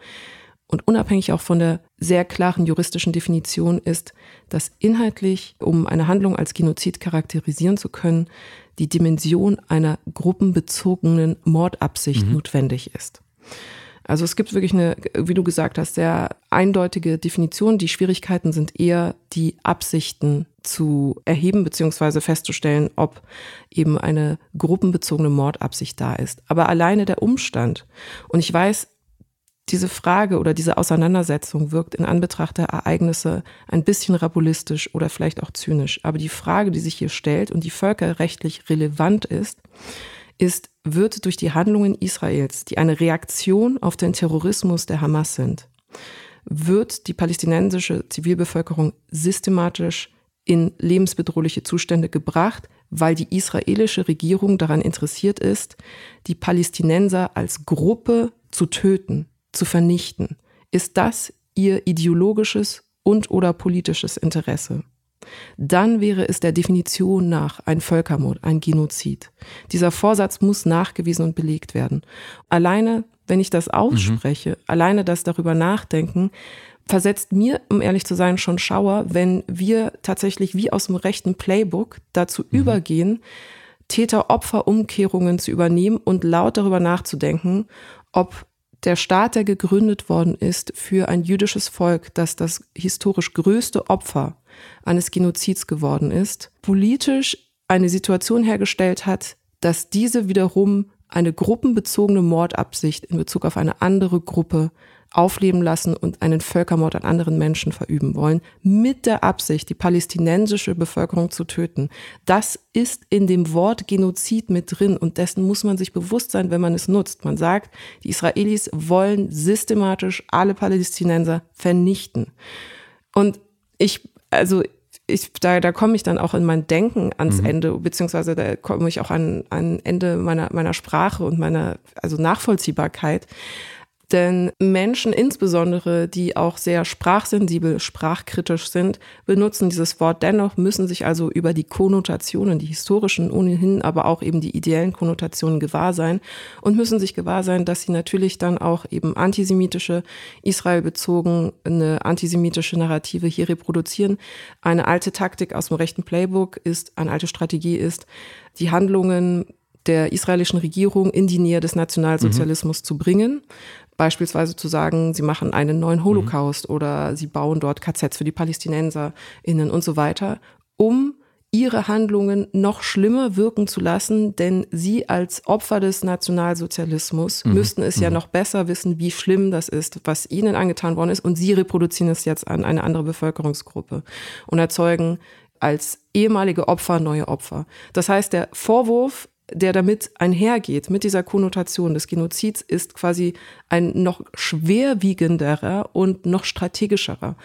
Speaker 2: und unabhängig auch von der sehr klaren juristischen Definition ist, dass inhaltlich, um eine Handlung als Genozid charakterisieren zu können, die Dimension einer gruppenbezogenen Mordabsicht mhm. notwendig ist. Also es gibt wirklich eine, wie du gesagt hast, sehr eindeutige Definition. Die Schwierigkeiten sind eher die Absichten zu erheben beziehungsweise festzustellen, ob eben eine gruppenbezogene Mordabsicht da ist. Aber alleine der Umstand, und ich weiß, diese Frage oder diese Auseinandersetzung wirkt in Anbetracht der Ereignisse ein bisschen rabulistisch oder vielleicht auch zynisch. Aber die Frage, die sich hier stellt und die völkerrechtlich relevant ist, ist, wird durch die Handlungen Israels, die eine Reaktion auf den Terrorismus der Hamas sind, wird die palästinensische Zivilbevölkerung systematisch in lebensbedrohliche Zustände gebracht, weil die israelische Regierung daran interessiert ist, die Palästinenser als Gruppe zu töten, zu vernichten. Ist das ihr ideologisches und oder politisches Interesse? Dann wäre es der Definition nach ein Völkermord, ein Genozid. Dieser Vorsatz muss nachgewiesen und belegt werden. Alleine, wenn ich das mhm. ausspreche, mhm. alleine das darüber nachdenken, versetzt mir, um ehrlich zu sein, schon Schauer, wenn wir tatsächlich wie aus dem rechten Playbook dazu mhm. übergehen, Täter-Opfer-Umkehrungen zu übernehmen und laut darüber nachzudenken, ob der Staat, der gegründet worden ist für ein jüdisches Volk, das das historisch größte Opfer eines Genozids geworden ist, politisch eine Situation hergestellt hat, dass diese wiederum eine gruppenbezogene Mordabsicht in Bezug auf eine andere Gruppe aufleben lassen und einen Völkermord an anderen Menschen verüben wollen, mit der Absicht, die palästinensische Bevölkerung zu töten. Das ist in dem Wort Genozid mit drin und dessen muss man sich bewusst sein, wenn man es nutzt. Man sagt, die Israelis wollen systematisch alle Palästinenser vernichten. Und ich, also ich, da, da komme ich dann auch in mein Denken ans mhm. Ende, beziehungsweise da komme ich auch an, an Ende meiner, meiner Sprache und meiner, also Nachvollziehbarkeit. Denn Menschen insbesondere, die auch sehr sprachsensibel, sprachkritisch sind, benutzen dieses Wort dennoch, müssen sich also über die Konnotationen, die historischen ohnehin, aber auch eben die ideellen Konnotationen gewahr sein und müssen sich gewahr sein, dass sie natürlich dann auch eben antisemitische, israelbezogene antisemitische Narrative hier reproduzieren. Eine alte Taktik aus dem rechten Playbook ist, eine alte Strategie ist, die Handlungen der israelischen Regierung in die Nähe des Nationalsozialismus mhm. zu bringen, Beispielsweise zu sagen, sie machen einen neuen Holocaust mhm. oder sie bauen dort KZs für die PalästinenserInnen und so weiter, um ihre Handlungen noch schlimmer wirken zu lassen, denn sie als Opfer des Nationalsozialismus mhm. müssten es mhm. ja noch besser wissen, wie schlimm das ist, was ihnen angetan worden ist, und sie reproduzieren es jetzt an eine andere Bevölkerungsgruppe und erzeugen als ehemalige Opfer neue Opfer. Das heißt, der Vorwurf der damit einhergeht, mit dieser Konnotation des Genozids, ist quasi ein noch schwerwiegenderer und noch strategischerer.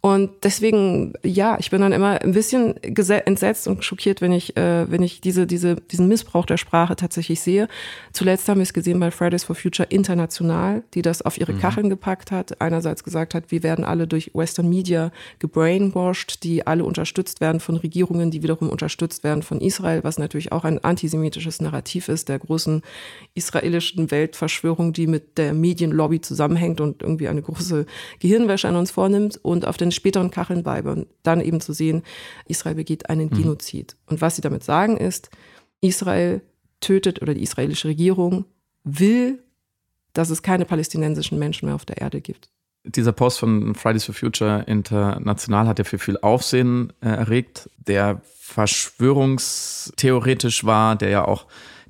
Speaker 2: Und deswegen, ja, ich bin dann immer ein bisschen entsetzt und schockiert, wenn ich, äh, wenn ich diese, diese, diesen Missbrauch der Sprache tatsächlich sehe. Zuletzt haben wir es gesehen bei Fridays for Future International, die das auf ihre mhm. Kacheln gepackt hat. Einerseits gesagt hat, wir werden alle durch Western Media gebrainwashed, die alle unterstützt werden von Regierungen, die wiederum unterstützt werden von Israel, was natürlich auch ein antisemitisches Narrativ ist, der großen israelischen Weltverschwörung, die mit der Medienlobby zusammenhängt und irgendwie eine große Gehirnwäsche an uns vornimmt. Und auf den den späteren Kacheln bleibe und dann eben zu sehen, Israel begeht einen mhm. Genozid. Und was sie damit sagen ist, Israel tötet oder die israelische Regierung will, dass es keine palästinensischen Menschen mehr auf der Erde gibt.
Speaker 3: Dieser Post von Fridays for Future International hat ja für viel Aufsehen äh, erregt, der verschwörungstheoretisch war, der ja auch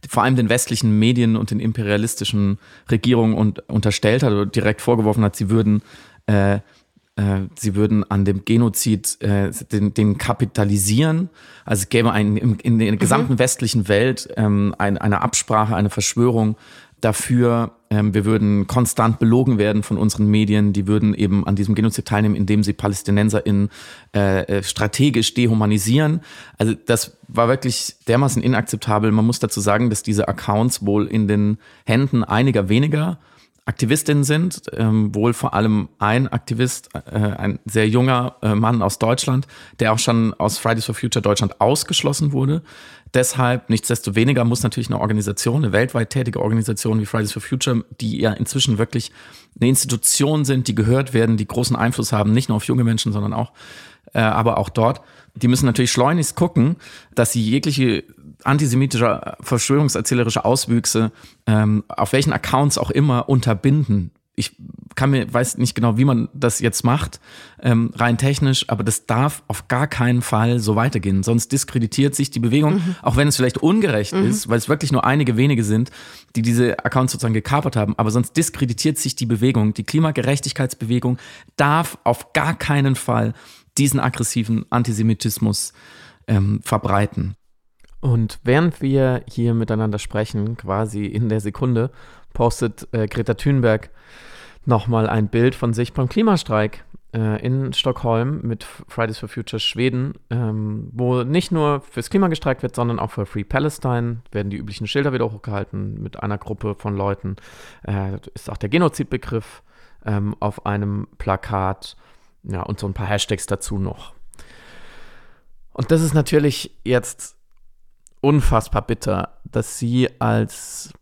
Speaker 3: vor allem den westlichen Medien und den imperialistischen Regierungen und, unterstellt hat oder direkt vorgeworfen hat, sie würden äh, sie würden an dem Genozid äh, den, den kapitalisieren. Also es gäbe ein, in, in der gesamten mhm. westlichen Welt ähm, ein, eine Absprache, eine Verschwörung dafür, ähm, wir würden konstant belogen werden von unseren Medien, die würden eben an diesem Genozid teilnehmen, indem sie PalästinenserInnen äh, äh, strategisch dehumanisieren. Also das war wirklich dermaßen inakzeptabel. Man muss dazu sagen, dass diese Accounts wohl in den Händen einiger weniger Aktivistinnen sind, ähm, wohl vor allem ein Aktivist, äh, ein sehr junger äh, Mann aus Deutschland, der auch schon aus Fridays for Future Deutschland ausgeschlossen wurde. Deshalb, nichtsdestoweniger, muss natürlich eine Organisation, eine weltweit tätige Organisation wie Fridays for Future, die ja inzwischen wirklich eine Institution sind, die gehört werden, die großen Einfluss haben, nicht nur auf junge Menschen, sondern auch, äh, aber auch dort, die müssen natürlich schleunigst gucken, dass sie jegliche antisemitische, verschwörungserzählerische Auswüchse ähm, auf welchen Accounts auch immer unterbinden. Ich kann mir, weiß nicht genau, wie man das jetzt macht, ähm, rein technisch, aber das darf auf gar keinen Fall so weitergehen. Sonst diskreditiert sich die Bewegung, mhm. auch wenn es vielleicht ungerecht mhm. ist, weil es wirklich nur einige wenige sind, die diese Accounts sozusagen gekapert haben. Aber sonst diskreditiert sich die Bewegung. Die Klimagerechtigkeitsbewegung darf auf gar keinen Fall diesen aggressiven Antisemitismus ähm, verbreiten.
Speaker 4: Und während wir hier miteinander sprechen, quasi in der Sekunde, postet äh, Greta Thunberg nochmal ein Bild von sich beim Klimastreik äh, in Stockholm mit Fridays for Future Schweden, ähm, wo nicht nur fürs Klima gestreikt wird, sondern auch für Free Palestine werden die üblichen Schilder wieder hochgehalten mit einer Gruppe von Leuten. Äh, ist auch der Genozidbegriff ähm, auf einem Plakat ja, und so ein paar Hashtags dazu noch. Und das ist natürlich jetzt unfassbar bitter, dass sie als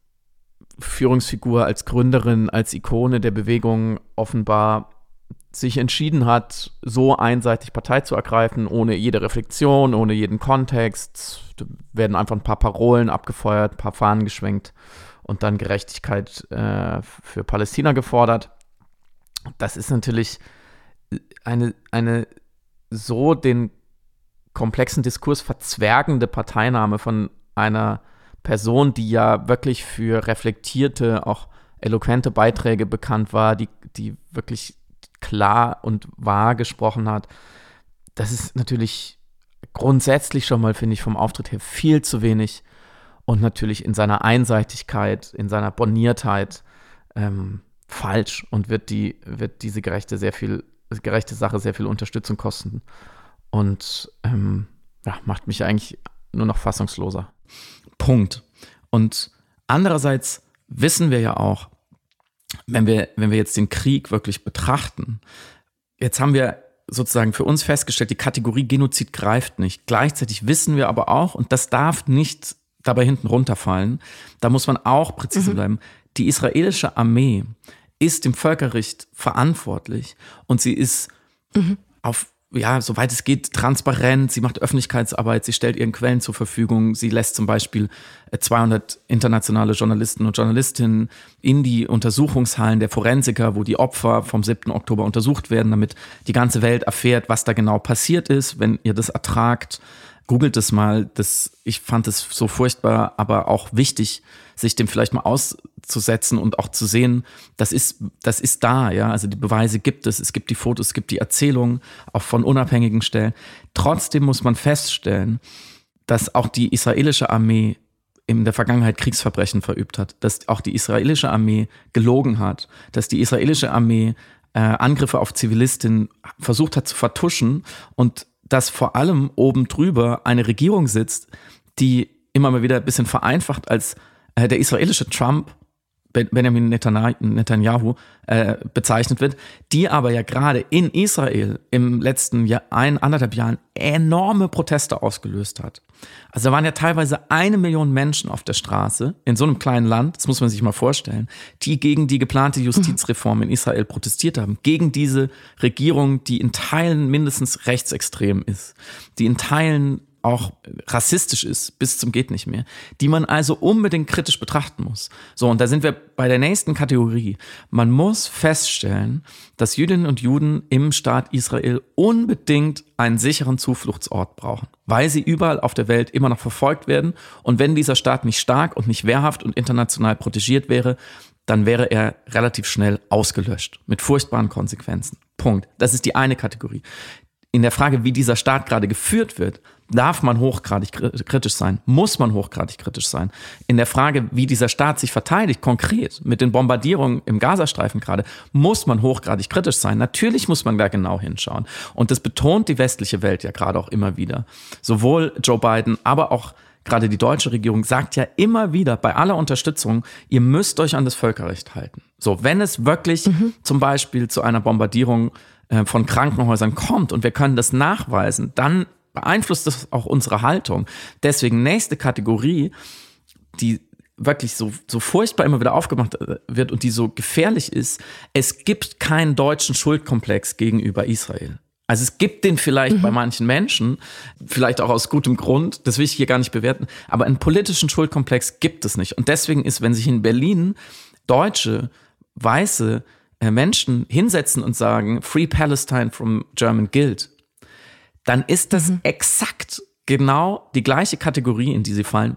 Speaker 4: Führungsfigur, als Gründerin, als Ikone der Bewegung offenbar sich entschieden hat, so einseitig Partei zu ergreifen, ohne jede Reflexion, ohne jeden Kontext. Da werden einfach ein paar Parolen abgefeuert, ein paar Fahnen geschwenkt und dann Gerechtigkeit äh, für Palästina gefordert. Das ist natürlich eine, eine so den komplexen Diskurs verzwergende Parteinahme von einer Person, die ja wirklich für reflektierte, auch eloquente Beiträge bekannt war, die, die wirklich klar und wahr gesprochen hat. Das ist natürlich grundsätzlich schon mal, finde ich, vom Auftritt her viel zu wenig und natürlich in seiner Einseitigkeit, in seiner Borniertheit ähm, falsch und wird die, wird diese gerechte sehr viel, gerechte Sache sehr viel Unterstützung kosten. Und ähm, ja, macht mich eigentlich nur noch fassungsloser.
Speaker 3: Punkt. Und andererseits wissen wir ja auch, wenn wir, wenn wir jetzt den Krieg wirklich betrachten, jetzt haben wir sozusagen für uns festgestellt, die Kategorie Genozid greift nicht. Gleichzeitig wissen wir aber auch, und das darf nicht dabei hinten runterfallen, da muss man auch präzise mhm. bleiben, die israelische Armee ist dem Völkerrecht verantwortlich und sie ist mhm. auf ja, soweit es geht, transparent. Sie macht Öffentlichkeitsarbeit, sie stellt ihren Quellen zur Verfügung. Sie lässt zum Beispiel 200 äh, internationale Journalisten und Journalistinnen in die Untersuchungshallen der Forensiker, wo die Opfer vom 7. Oktober untersucht werden, damit die ganze Welt erfährt, was da genau passiert ist, wenn ihr das ertragt. Googelt es mal. Das, ich fand es so furchtbar, aber auch wichtig, sich dem vielleicht mal auszusetzen und auch zu sehen, das ist, das ist da, ja. Also die Beweise gibt es, es gibt die Fotos, es gibt die Erzählungen, auch von unabhängigen Stellen. Trotzdem muss man feststellen, dass auch die israelische Armee in der Vergangenheit Kriegsverbrechen verübt hat, dass auch die israelische Armee gelogen hat, dass die israelische Armee äh, Angriffe auf Zivilistinnen versucht hat zu vertuschen und dass vor allem oben drüber eine Regierung sitzt, die immer mal wieder ein bisschen vereinfacht als äh, der israelische Trump, Benjamin Netanyahu, äh, bezeichnet wird, die aber ja gerade in Israel im letzten Jahr, ein, anderthalb Jahren enorme Proteste ausgelöst hat. Also da waren ja teilweise eine Million Menschen auf der Straße in so einem kleinen Land, das muss man sich mal vorstellen, die gegen die geplante Justizreform in Israel protestiert haben, gegen diese Regierung, die in Teilen mindestens rechtsextrem ist, die in Teilen auch rassistisch ist, bis zum geht nicht mehr, die man also unbedingt kritisch betrachten muss. So, und da sind wir bei der nächsten Kategorie. Man muss feststellen, dass Jüdinnen und Juden im Staat Israel unbedingt einen sicheren Zufluchtsort brauchen, weil sie überall auf der Welt immer noch verfolgt werden. Und wenn dieser Staat nicht stark und nicht wehrhaft und international protegiert wäre, dann wäre er relativ schnell ausgelöscht mit furchtbaren Konsequenzen. Punkt. Das ist die eine Kategorie. In der Frage, wie dieser Staat gerade geführt wird, darf man hochgradig kritisch sein, muss man hochgradig kritisch sein. In der Frage, wie dieser Staat sich verteidigt, konkret mit den Bombardierungen im Gazastreifen gerade, muss man hochgradig kritisch sein. Natürlich muss man da genau hinschauen. Und das betont die westliche Welt ja gerade auch immer wieder. Sowohl Joe Biden, aber auch gerade die deutsche Regierung sagt ja immer wieder bei aller Unterstützung, ihr müsst euch an das Völkerrecht halten. So, wenn es wirklich mhm. zum Beispiel zu einer Bombardierung äh, von Krankenhäusern kommt und wir können das nachweisen, dann beeinflusst das auch unsere Haltung. Deswegen nächste Kategorie, die wirklich so, so furchtbar immer wieder aufgemacht äh, wird und die so gefährlich ist, es gibt keinen deutschen Schuldkomplex gegenüber Israel. Also es gibt den vielleicht mhm. bei manchen Menschen, vielleicht auch aus gutem Grund, das will ich hier gar nicht bewerten, aber einen politischen Schuldkomplex gibt es nicht. Und deswegen ist, wenn sich in Berlin deutsche, weiße äh, Menschen hinsetzen und sagen, Free Palestine from German Guild, dann ist das mhm. exakt genau die gleiche Kategorie, in die sie fallen,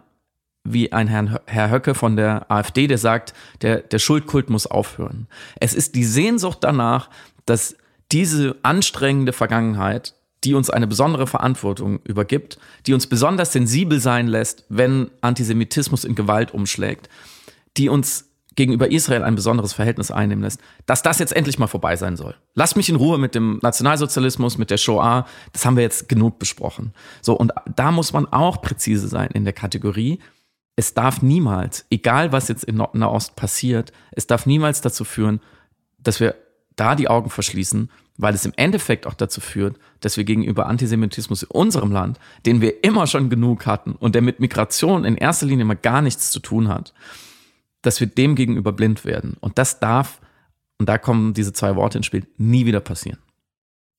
Speaker 3: wie ein Herr, Herr Höcke von der AfD, der sagt, der, der Schuldkult muss aufhören. Es ist die Sehnsucht danach, dass diese anstrengende Vergangenheit, die uns eine besondere Verantwortung übergibt, die uns besonders sensibel sein lässt, wenn Antisemitismus in Gewalt umschlägt, die uns gegenüber Israel ein besonderes Verhältnis einnehmen lässt, dass das jetzt endlich mal vorbei sein soll. Lass mich in Ruhe mit dem Nationalsozialismus, mit der Shoah, das haben wir jetzt genug besprochen. So, und da muss man auch präzise sein in der Kategorie. Es darf niemals, egal was jetzt in Nahost passiert, es darf niemals dazu führen, dass wir da die Augen verschließen, weil es im Endeffekt auch dazu führt, dass wir gegenüber Antisemitismus in unserem Land, den wir immer schon genug hatten und der mit Migration in erster Linie mal gar nichts zu tun hat, dass wir dem gegenüber blind werden. Und das darf, und da kommen diese zwei Worte ins Spiel, nie wieder passieren.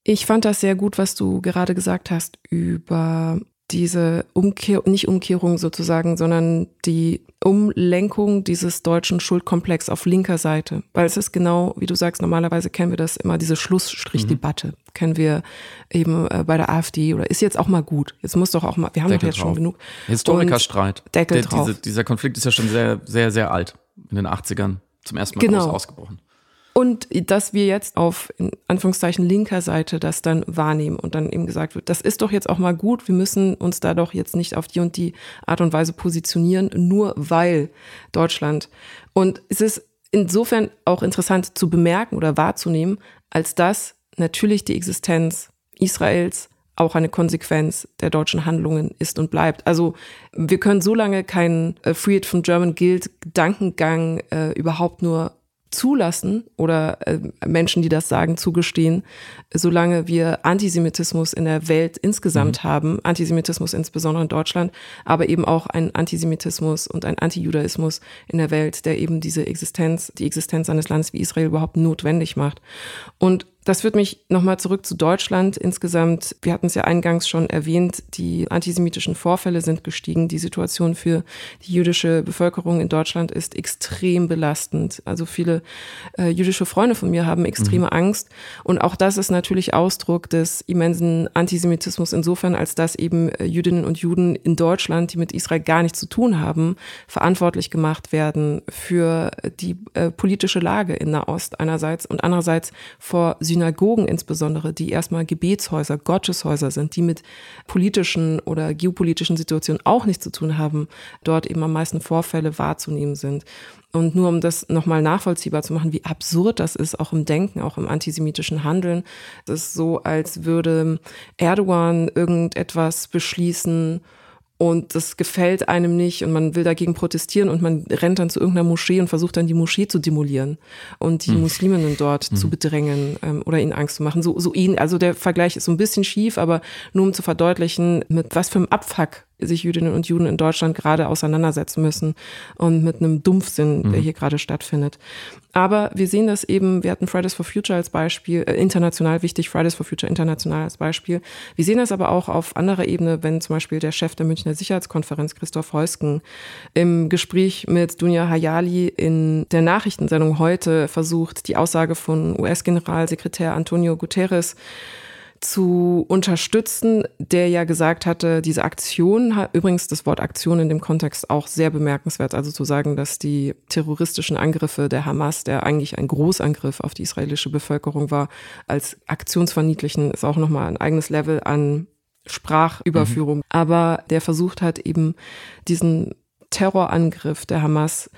Speaker 2: Ich fand das sehr gut, was du gerade gesagt hast über diese Umkehr, nicht Umkehrung sozusagen, sondern die Umlenkung dieses deutschen Schuldkomplex auf linker Seite. Weil es ist genau, wie du sagst, normalerweise kennen wir das immer, diese Schlussstrichdebatte. Mhm. Kennen wir eben äh, bei der AfD oder ist jetzt auch mal gut. Jetzt muss doch auch mal, wir haben Deckel doch jetzt drauf. schon genug.
Speaker 3: Historikerstreit.
Speaker 2: Deckel Der, drauf.
Speaker 3: Diese, dieser Konflikt ist ja schon sehr, sehr, sehr alt. In den 80ern. zum ersten Mal
Speaker 2: Genau.
Speaker 3: ausgebrochen.
Speaker 2: Und dass wir jetzt auf, in Anführungszeichen, linker Seite das dann wahrnehmen und dann eben gesagt wird, das ist doch jetzt auch mal gut, wir müssen uns da doch jetzt nicht auf die und die Art und Weise positionieren, nur weil Deutschland. Und es ist insofern auch interessant zu bemerken oder wahrzunehmen, als dass natürlich die Existenz Israels auch eine Konsequenz der deutschen Handlungen ist und bleibt. Also wir können so lange keinen äh, Free It from German Guild Gedankengang äh, überhaupt nur zulassen oder äh, Menschen, die das sagen, zugestehen, solange wir Antisemitismus in der Welt insgesamt haben, Antisemitismus insbesondere in Deutschland, aber eben auch ein Antisemitismus und ein Antijudaismus in der Welt, der eben diese Existenz, die Existenz eines Landes wie Israel überhaupt notwendig macht. Und das führt mich nochmal zurück zu Deutschland. Insgesamt, wir hatten es ja eingangs schon erwähnt, die antisemitischen Vorfälle sind gestiegen. Die Situation für die jüdische Bevölkerung in Deutschland ist extrem belastend. Also viele äh, jüdische Freunde von mir haben extreme Angst. Und auch das ist natürlich Ausdruck des immensen Antisemitismus insofern, als dass eben äh, Jüdinnen und Juden in Deutschland, die mit Israel gar nichts zu tun haben, verantwortlich gemacht werden für die äh, politische Lage in Nahost einerseits und andererseits vor Synagogen insbesondere, die erstmal Gebetshäuser, Gotteshäuser sind, die mit politischen oder geopolitischen Situationen auch nichts zu tun haben, dort eben am meisten Vorfälle wahrzunehmen sind. Und nur um das nochmal nachvollziehbar zu machen, wie absurd das ist, auch im Denken, auch im antisemitischen Handeln. Das ist so, als würde Erdogan irgendetwas beschließen und das gefällt einem nicht und man will dagegen protestieren und man rennt dann zu irgendeiner Moschee und versucht dann die Moschee zu demolieren und die Musliminnen dort zu bedrängen ähm, oder ihnen Angst zu machen. So, so ihn, also der Vergleich ist so ein bisschen schief, aber nur um zu verdeutlichen, mit was für einem Abfuck sich Jüdinnen und Juden in Deutschland gerade auseinandersetzen müssen und mit einem Dumpfsinn, der hier gerade stattfindet. Aber wir sehen das eben, wir hatten Fridays for Future als Beispiel, äh, international wichtig, Fridays for Future international als Beispiel. Wir sehen das aber auch auf anderer Ebene, wenn zum Beispiel der Chef der Münchner Sicherheitskonferenz, Christoph Heusken, im Gespräch mit Dunja Hayali in der Nachrichtensendung heute versucht, die Aussage von US-Generalsekretär Antonio Guterres zu unterstützen, der ja gesagt hatte, diese Aktion, übrigens das Wort Aktion in dem Kontext auch sehr bemerkenswert, also zu sagen, dass die terroristischen Angriffe der Hamas, der eigentlich ein Großangriff auf die israelische Bevölkerung war, als aktionsverniedlichen, ist auch nochmal ein eigenes Level an Sprachüberführung. Aber der versucht hat eben diesen Terrorangriff der Hamas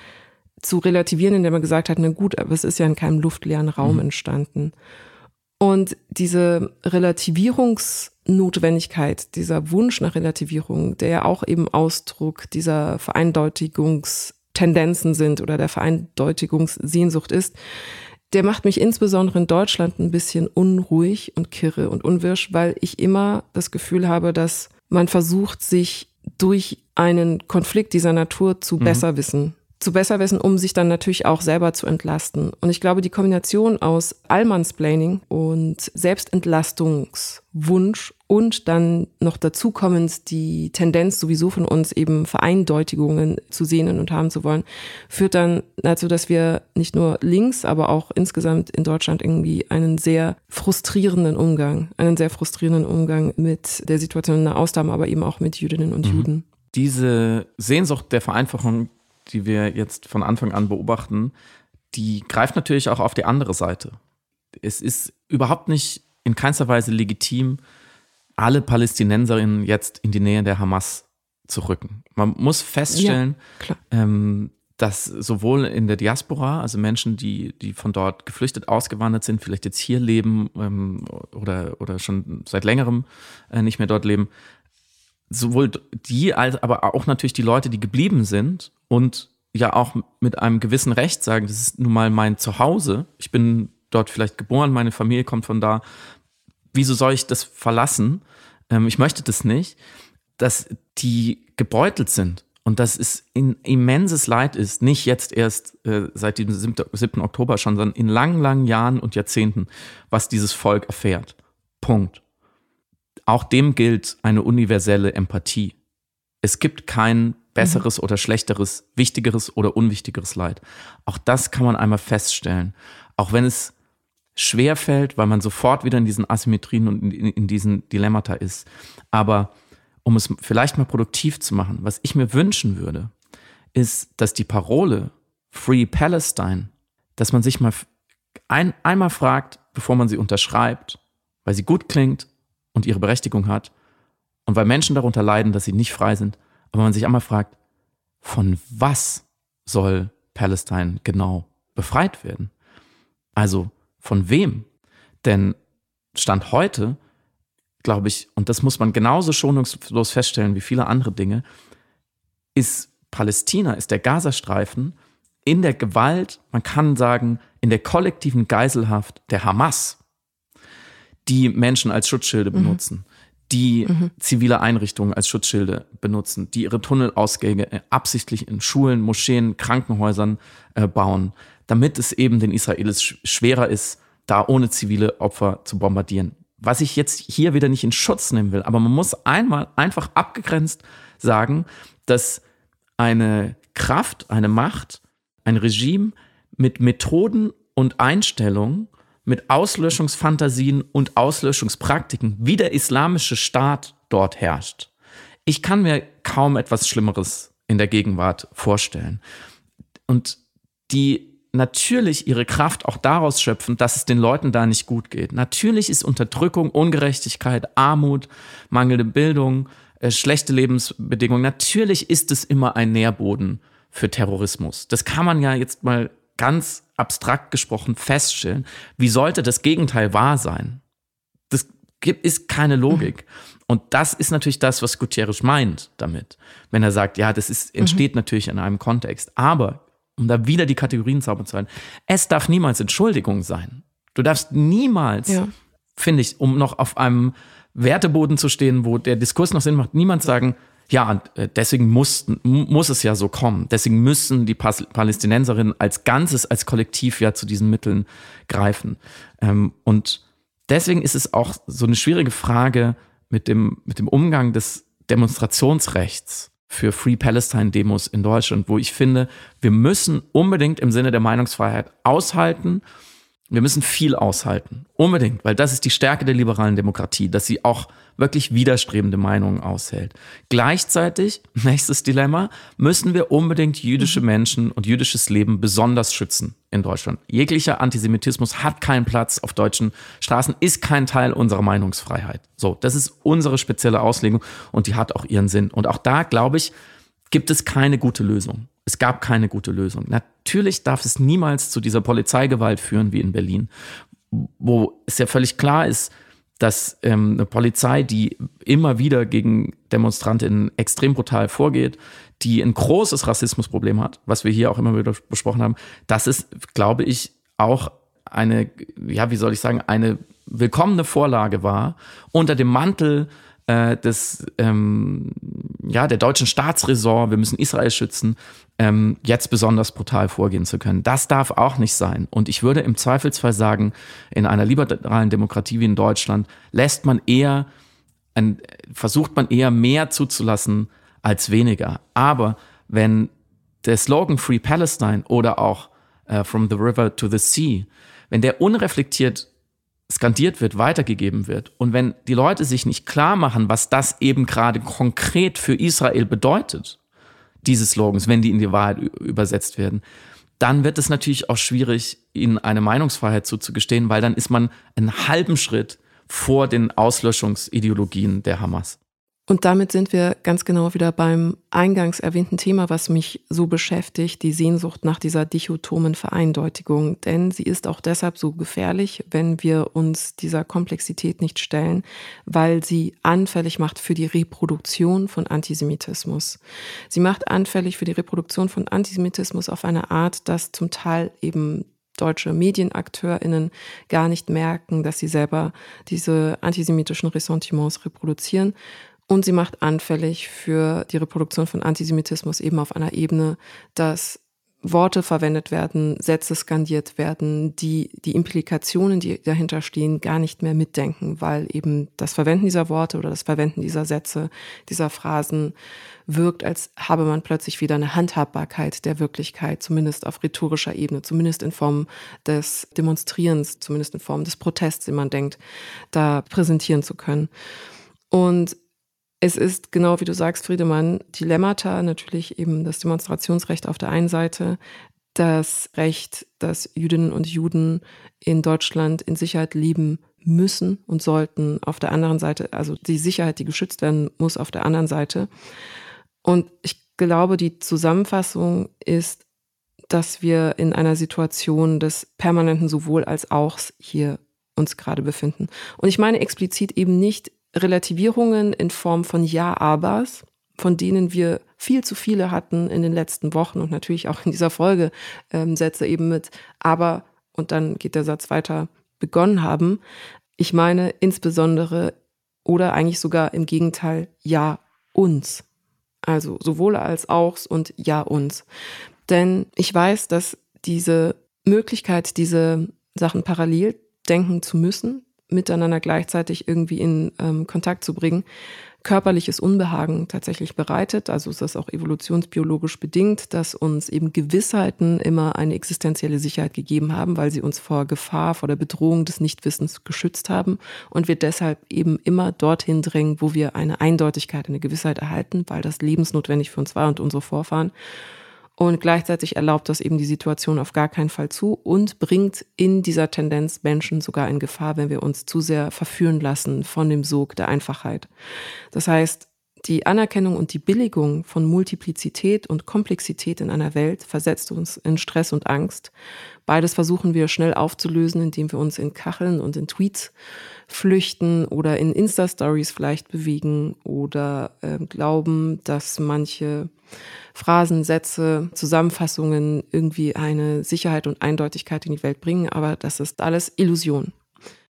Speaker 2: zu relativieren, indem er gesagt hat, na gut, aber es ist ja in keinem luftleeren Raum entstanden. Und diese Relativierungsnotwendigkeit, dieser Wunsch nach Relativierung, der ja auch eben Ausdruck dieser Vereindeutigungstendenzen sind oder der Vereindeutigungssehnsucht ist, der macht mich insbesondere in Deutschland ein bisschen unruhig und kirre und unwirsch, weil ich immer das Gefühl habe, dass man versucht, sich durch einen Konflikt dieser Natur zu besser wissen zu besser wissen, um sich dann natürlich auch selber zu entlasten. Und ich glaube, die Kombination aus Allmannsplaining und Selbstentlastungswunsch und dann noch dazu kommend die Tendenz sowieso von uns eben Vereindeutigungen zu sehnen und haben zu wollen, führt dann dazu, dass wir nicht nur links, aber auch insgesamt in Deutschland irgendwie einen sehr frustrierenden Umgang, einen sehr frustrierenden Umgang mit der Situation in der haben, aber eben auch mit Jüdinnen und Juden.
Speaker 3: Diese Sehnsucht der Vereinfachung, die wir jetzt von Anfang an beobachten, die greift natürlich auch auf die andere Seite. Es ist überhaupt nicht in keinster Weise legitim, alle Palästinenserinnen jetzt in die Nähe der Hamas zu rücken. Man muss feststellen,
Speaker 2: klar.
Speaker 3: ähm, dass sowohl in der Diaspora, also Menschen, die, die von dort geflüchtet ausgewandert sind, vielleicht jetzt hier leben ähm, oder, oder schon seit längerem äh, nicht mehr dort leben, sowohl die als aber auch natürlich die Leute, die geblieben sind und ja auch mit einem gewissen Recht sagen, das ist nun mal mein Zuhause. Ich bin dort vielleicht geboren, meine Familie kommt von da. Wieso soll ich das verlassen? Ähm, ich möchte das nicht. Dass die gebeutelt sind und dass es ein immenses Leid ist, nicht jetzt erst äh, seit dem 7. 7. Oktober schon, sondern in langen, langen Jahren und Jahrzehnten, was dieses Volk erfährt. Punkt auch dem gilt eine universelle Empathie. Es gibt kein besseres oder schlechteres, wichtigeres oder unwichtigeres Leid. Auch das kann man einmal feststellen. Auch wenn es schwer fällt, weil man sofort wieder in diesen Asymmetrien und in, in diesen Dilemmata ist. Aber um es vielleicht mal produktiv zu machen, was ich mir wünschen würde, ist, dass die Parole Free Palestine dass man sich mal ein, einmal fragt, bevor man sie unterschreibt, weil sie gut klingt und ihre Berechtigung hat und weil Menschen darunter leiden, dass sie nicht frei sind, aber man sich einmal fragt, von was soll Palästina genau befreit werden? Also von wem? Denn Stand heute, glaube ich, und das muss man genauso schonungslos feststellen wie viele andere Dinge, ist Palästina, ist der Gazastreifen in der Gewalt, man kann sagen, in der kollektiven Geiselhaft der Hamas, die Menschen als Schutzschilde mhm. benutzen, die mhm. zivile Einrichtungen als Schutzschilde benutzen, die ihre Tunnelausgänge äh, absichtlich in Schulen, Moscheen, Krankenhäusern äh, bauen, damit es eben den Israelis schwerer ist, da ohne zivile Opfer zu bombardieren. Was ich jetzt hier wieder nicht in Schutz nehmen will, aber man muss einmal einfach abgegrenzt sagen, dass eine Kraft, eine Macht, ein Regime mit Methoden und Einstellungen, mit Auslöschungsfantasien und Auslöschungspraktiken, wie der islamische Staat dort herrscht. Ich kann mir kaum etwas Schlimmeres in der Gegenwart vorstellen. Und die natürlich ihre Kraft auch daraus schöpfen, dass es den Leuten da nicht gut geht. Natürlich ist Unterdrückung, Ungerechtigkeit, Armut, mangelnde Bildung, äh, schlechte Lebensbedingungen, natürlich ist es immer ein Nährboden für Terrorismus. Das kann man ja jetzt mal ganz abstrakt gesprochen feststellen. Wie sollte das Gegenteil wahr sein? Das ist keine Logik. Mhm. Und das ist natürlich das, was Gutierrez meint damit, wenn er sagt, ja, das ist, entsteht mhm. natürlich in einem Kontext. Aber, um da wieder die Kategorien zaubern zu halten, es darf niemals Entschuldigung sein. Du darfst niemals, ja. finde ich, um noch auf einem Werteboden zu stehen, wo der Diskurs noch Sinn macht, niemand sagen, ja, äh, deswegen muss, muss es ja so kommen. Deswegen müssen die Palästinenserinnen als Ganzes, als Kollektiv ja zu diesen Mitteln greifen. Ähm, und deswegen ist es auch so eine schwierige Frage mit dem, mit dem Umgang des Demonstrationsrechts für Free Palestine Demos in Deutschland, wo ich finde, wir müssen unbedingt im Sinne der Meinungsfreiheit aushalten wir müssen viel aushalten. Unbedingt, weil das ist die Stärke der liberalen Demokratie, dass sie auch wirklich widerstrebende Meinungen aushält. Gleichzeitig, nächstes Dilemma, müssen wir unbedingt jüdische mhm. Menschen und jüdisches Leben besonders schützen in Deutschland. Jeglicher Antisemitismus hat keinen Platz auf deutschen Straßen, ist kein Teil unserer Meinungsfreiheit. So, das ist unsere spezielle Auslegung und die hat auch ihren Sinn. Und auch da, glaube ich, gibt es keine gute Lösung. Es gab keine gute Lösung. Natürlich darf es niemals zu dieser Polizeigewalt führen wie in Berlin, wo es ja völlig klar ist, dass ähm, eine Polizei, die immer wieder gegen Demonstrantinnen extrem brutal vorgeht, die ein großes Rassismusproblem hat, was wir hier auch immer wieder besprochen haben, das ist, glaube ich, auch eine, ja, wie soll ich sagen, eine willkommene Vorlage war, unter dem Mantel äh, des, ähm, ja, der deutschen Staatsräson, wir müssen Israel schützen, ähm, jetzt besonders brutal vorgehen zu können. Das darf auch nicht sein. Und ich würde im Zweifelsfall sagen, in einer liberalen Demokratie wie in Deutschland lässt man eher, ein, versucht man eher mehr zuzulassen als weniger. Aber wenn der Slogan Free Palestine oder auch uh, From the River to the Sea, wenn der unreflektiert skandiert wird, weitergegeben wird und wenn die Leute sich nicht klar machen, was das eben gerade konkret für Israel bedeutet, diese Slogans, wenn die in die Wahrheit übersetzt werden, dann wird es natürlich auch schwierig, ihnen eine Meinungsfreiheit zuzugestehen, weil dann ist man einen halben Schritt vor den Auslöschungsideologien der Hamas.
Speaker 2: Und damit sind wir ganz genau wieder beim eingangs erwähnten Thema, was mich so beschäftigt, die Sehnsucht nach dieser dichotomen Vereindeutigung. Denn sie ist auch deshalb so gefährlich, wenn wir uns dieser Komplexität nicht stellen, weil sie anfällig macht für die Reproduktion von Antisemitismus. Sie macht anfällig für die Reproduktion von Antisemitismus auf eine Art, dass zum Teil eben deutsche MedienakteurInnen gar nicht merken, dass sie selber diese antisemitischen Ressentiments reproduzieren und sie macht anfällig für die Reproduktion von Antisemitismus eben auf einer Ebene, dass Worte verwendet werden, Sätze skandiert werden, die die Implikationen, die dahinter stehen, gar nicht mehr mitdenken, weil eben das Verwenden dieser Worte oder das Verwenden dieser Sätze, dieser Phrasen wirkt, als habe man plötzlich wieder eine Handhabbarkeit der Wirklichkeit, zumindest auf rhetorischer Ebene, zumindest in Form des Demonstrierens, zumindest in Form des Protests, den man denkt, da präsentieren zu können. Und es ist genau wie du sagst, Friedemann, Dilemmata, natürlich eben das Demonstrationsrecht auf der einen Seite, das Recht, dass Jüdinnen und Juden in Deutschland in Sicherheit leben müssen und sollten. Auf der anderen Seite, also die Sicherheit, die geschützt werden muss, auf der anderen Seite. Und ich glaube, die Zusammenfassung ist, dass wir in einer Situation des permanenten sowohl als auch hier uns gerade befinden. Und ich meine explizit eben nicht Relativierungen in Form von Ja-Abers, von denen wir viel zu viele hatten in den letzten Wochen und natürlich auch in dieser Folge ähm, Sätze eben mit aber und dann geht der Satz weiter begonnen haben. Ich meine insbesondere oder eigentlich sogar im Gegenteil ja uns. Also sowohl als auch und ja uns. Denn ich weiß, dass diese Möglichkeit, diese Sachen parallel denken zu müssen, miteinander gleichzeitig irgendwie in ähm, Kontakt zu bringen, körperliches Unbehagen tatsächlich bereitet. Also ist das auch evolutionsbiologisch bedingt, dass uns eben Gewissheiten immer eine existenzielle Sicherheit gegeben haben, weil sie uns vor Gefahr, vor der Bedrohung des Nichtwissens geschützt haben und wir deshalb eben immer dorthin drängen, wo wir eine Eindeutigkeit, eine Gewissheit erhalten, weil das lebensnotwendig für uns war und unsere Vorfahren. Und gleichzeitig erlaubt das eben die Situation auf gar keinen Fall zu und bringt in dieser Tendenz Menschen sogar in Gefahr, wenn wir uns zu sehr verführen lassen von dem Sog der Einfachheit. Das heißt, die Anerkennung und die Billigung von Multiplizität und Komplexität in einer Welt versetzt uns in Stress und Angst. Beides versuchen wir schnell aufzulösen, indem wir uns in Kacheln und in Tweets flüchten oder in Insta-Stories vielleicht bewegen oder äh, glauben, dass manche Phrasen, Sätze, Zusammenfassungen irgendwie eine Sicherheit und Eindeutigkeit in die Welt bringen. Aber das ist alles Illusion.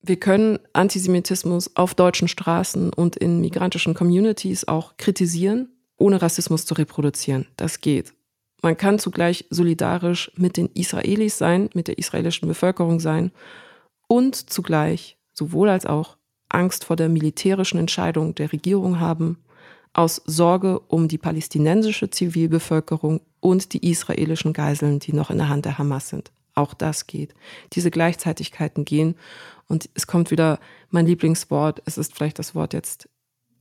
Speaker 2: Wir können Antisemitismus auf deutschen Straßen und in migrantischen Communities auch kritisieren, ohne Rassismus zu reproduzieren. Das geht. Man kann zugleich solidarisch mit den Israelis sein, mit der israelischen Bevölkerung sein und zugleich sowohl als auch Angst vor der militärischen Entscheidung der Regierung haben, aus Sorge um die palästinensische Zivilbevölkerung und die israelischen Geiseln, die noch in der Hand der Hamas sind. Auch das geht. Diese Gleichzeitigkeiten gehen. Und es kommt wieder mein Lieblingswort. Es ist vielleicht das Wort jetzt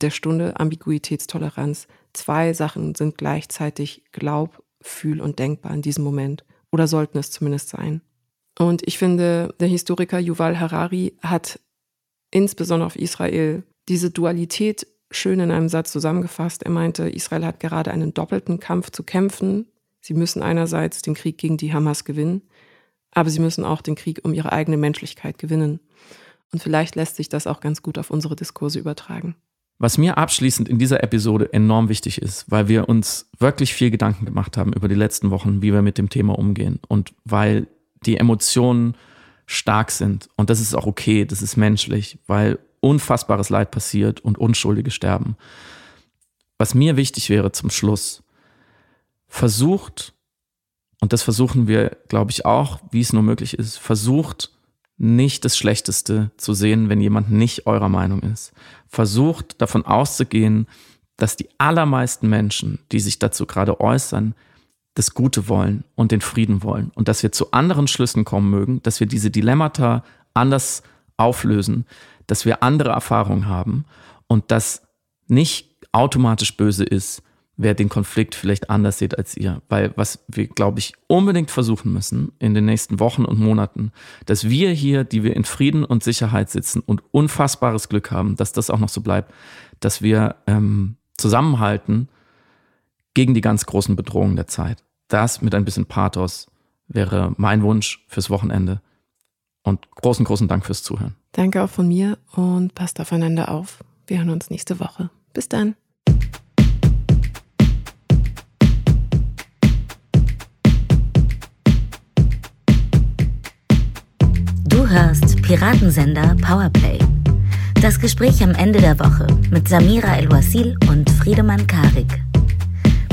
Speaker 2: der Stunde, Ambiguitätstoleranz. Zwei Sachen sind gleichzeitig glaub, fühl und denkbar in diesem Moment. Oder sollten es zumindest sein. Und ich finde, der Historiker Yuval Harari hat insbesondere auf Israel diese Dualität schön in einem Satz zusammengefasst. Er meinte, Israel hat gerade einen doppelten Kampf zu kämpfen. Sie müssen einerseits den Krieg gegen die Hamas gewinnen, aber sie müssen auch den Krieg um ihre eigene Menschlichkeit gewinnen. Und vielleicht lässt sich das auch ganz gut auf unsere Diskurse übertragen.
Speaker 3: Was mir abschließend in dieser Episode enorm wichtig ist, weil wir uns wirklich viel Gedanken gemacht haben über die letzten Wochen, wie wir mit dem Thema umgehen und weil die Emotionen stark sind. Und das ist auch okay, das ist menschlich, weil unfassbares Leid passiert und Unschuldige sterben. Was mir wichtig wäre zum Schluss, versucht, und das versuchen wir, glaube ich, auch, wie es nur möglich ist, versucht nicht das Schlechteste zu sehen, wenn jemand nicht eurer Meinung ist. Versucht davon auszugehen, dass die allermeisten Menschen, die sich dazu gerade äußern, das Gute wollen und den Frieden wollen und dass wir zu anderen Schlüssen kommen mögen, dass wir diese Dilemmata anders auflösen, dass wir andere Erfahrungen haben und dass nicht automatisch böse ist, wer den Konflikt vielleicht anders sieht als ihr. Weil was wir, glaube ich, unbedingt versuchen müssen in den nächsten Wochen und Monaten, dass wir hier, die wir in Frieden und Sicherheit sitzen und unfassbares Glück haben, dass das auch noch so bleibt, dass wir ähm, zusammenhalten gegen die ganz großen Bedrohungen der Zeit. Das mit ein bisschen Pathos wäre mein Wunsch fürs Wochenende. Und großen, großen Dank fürs Zuhören.
Speaker 2: Danke auch von mir und passt aufeinander auf. Wir hören uns nächste Woche. Bis dann.
Speaker 1: Du hörst Piratensender Powerplay. Das Gespräch am Ende der Woche mit Samira El-Wasil und Friedemann Karik.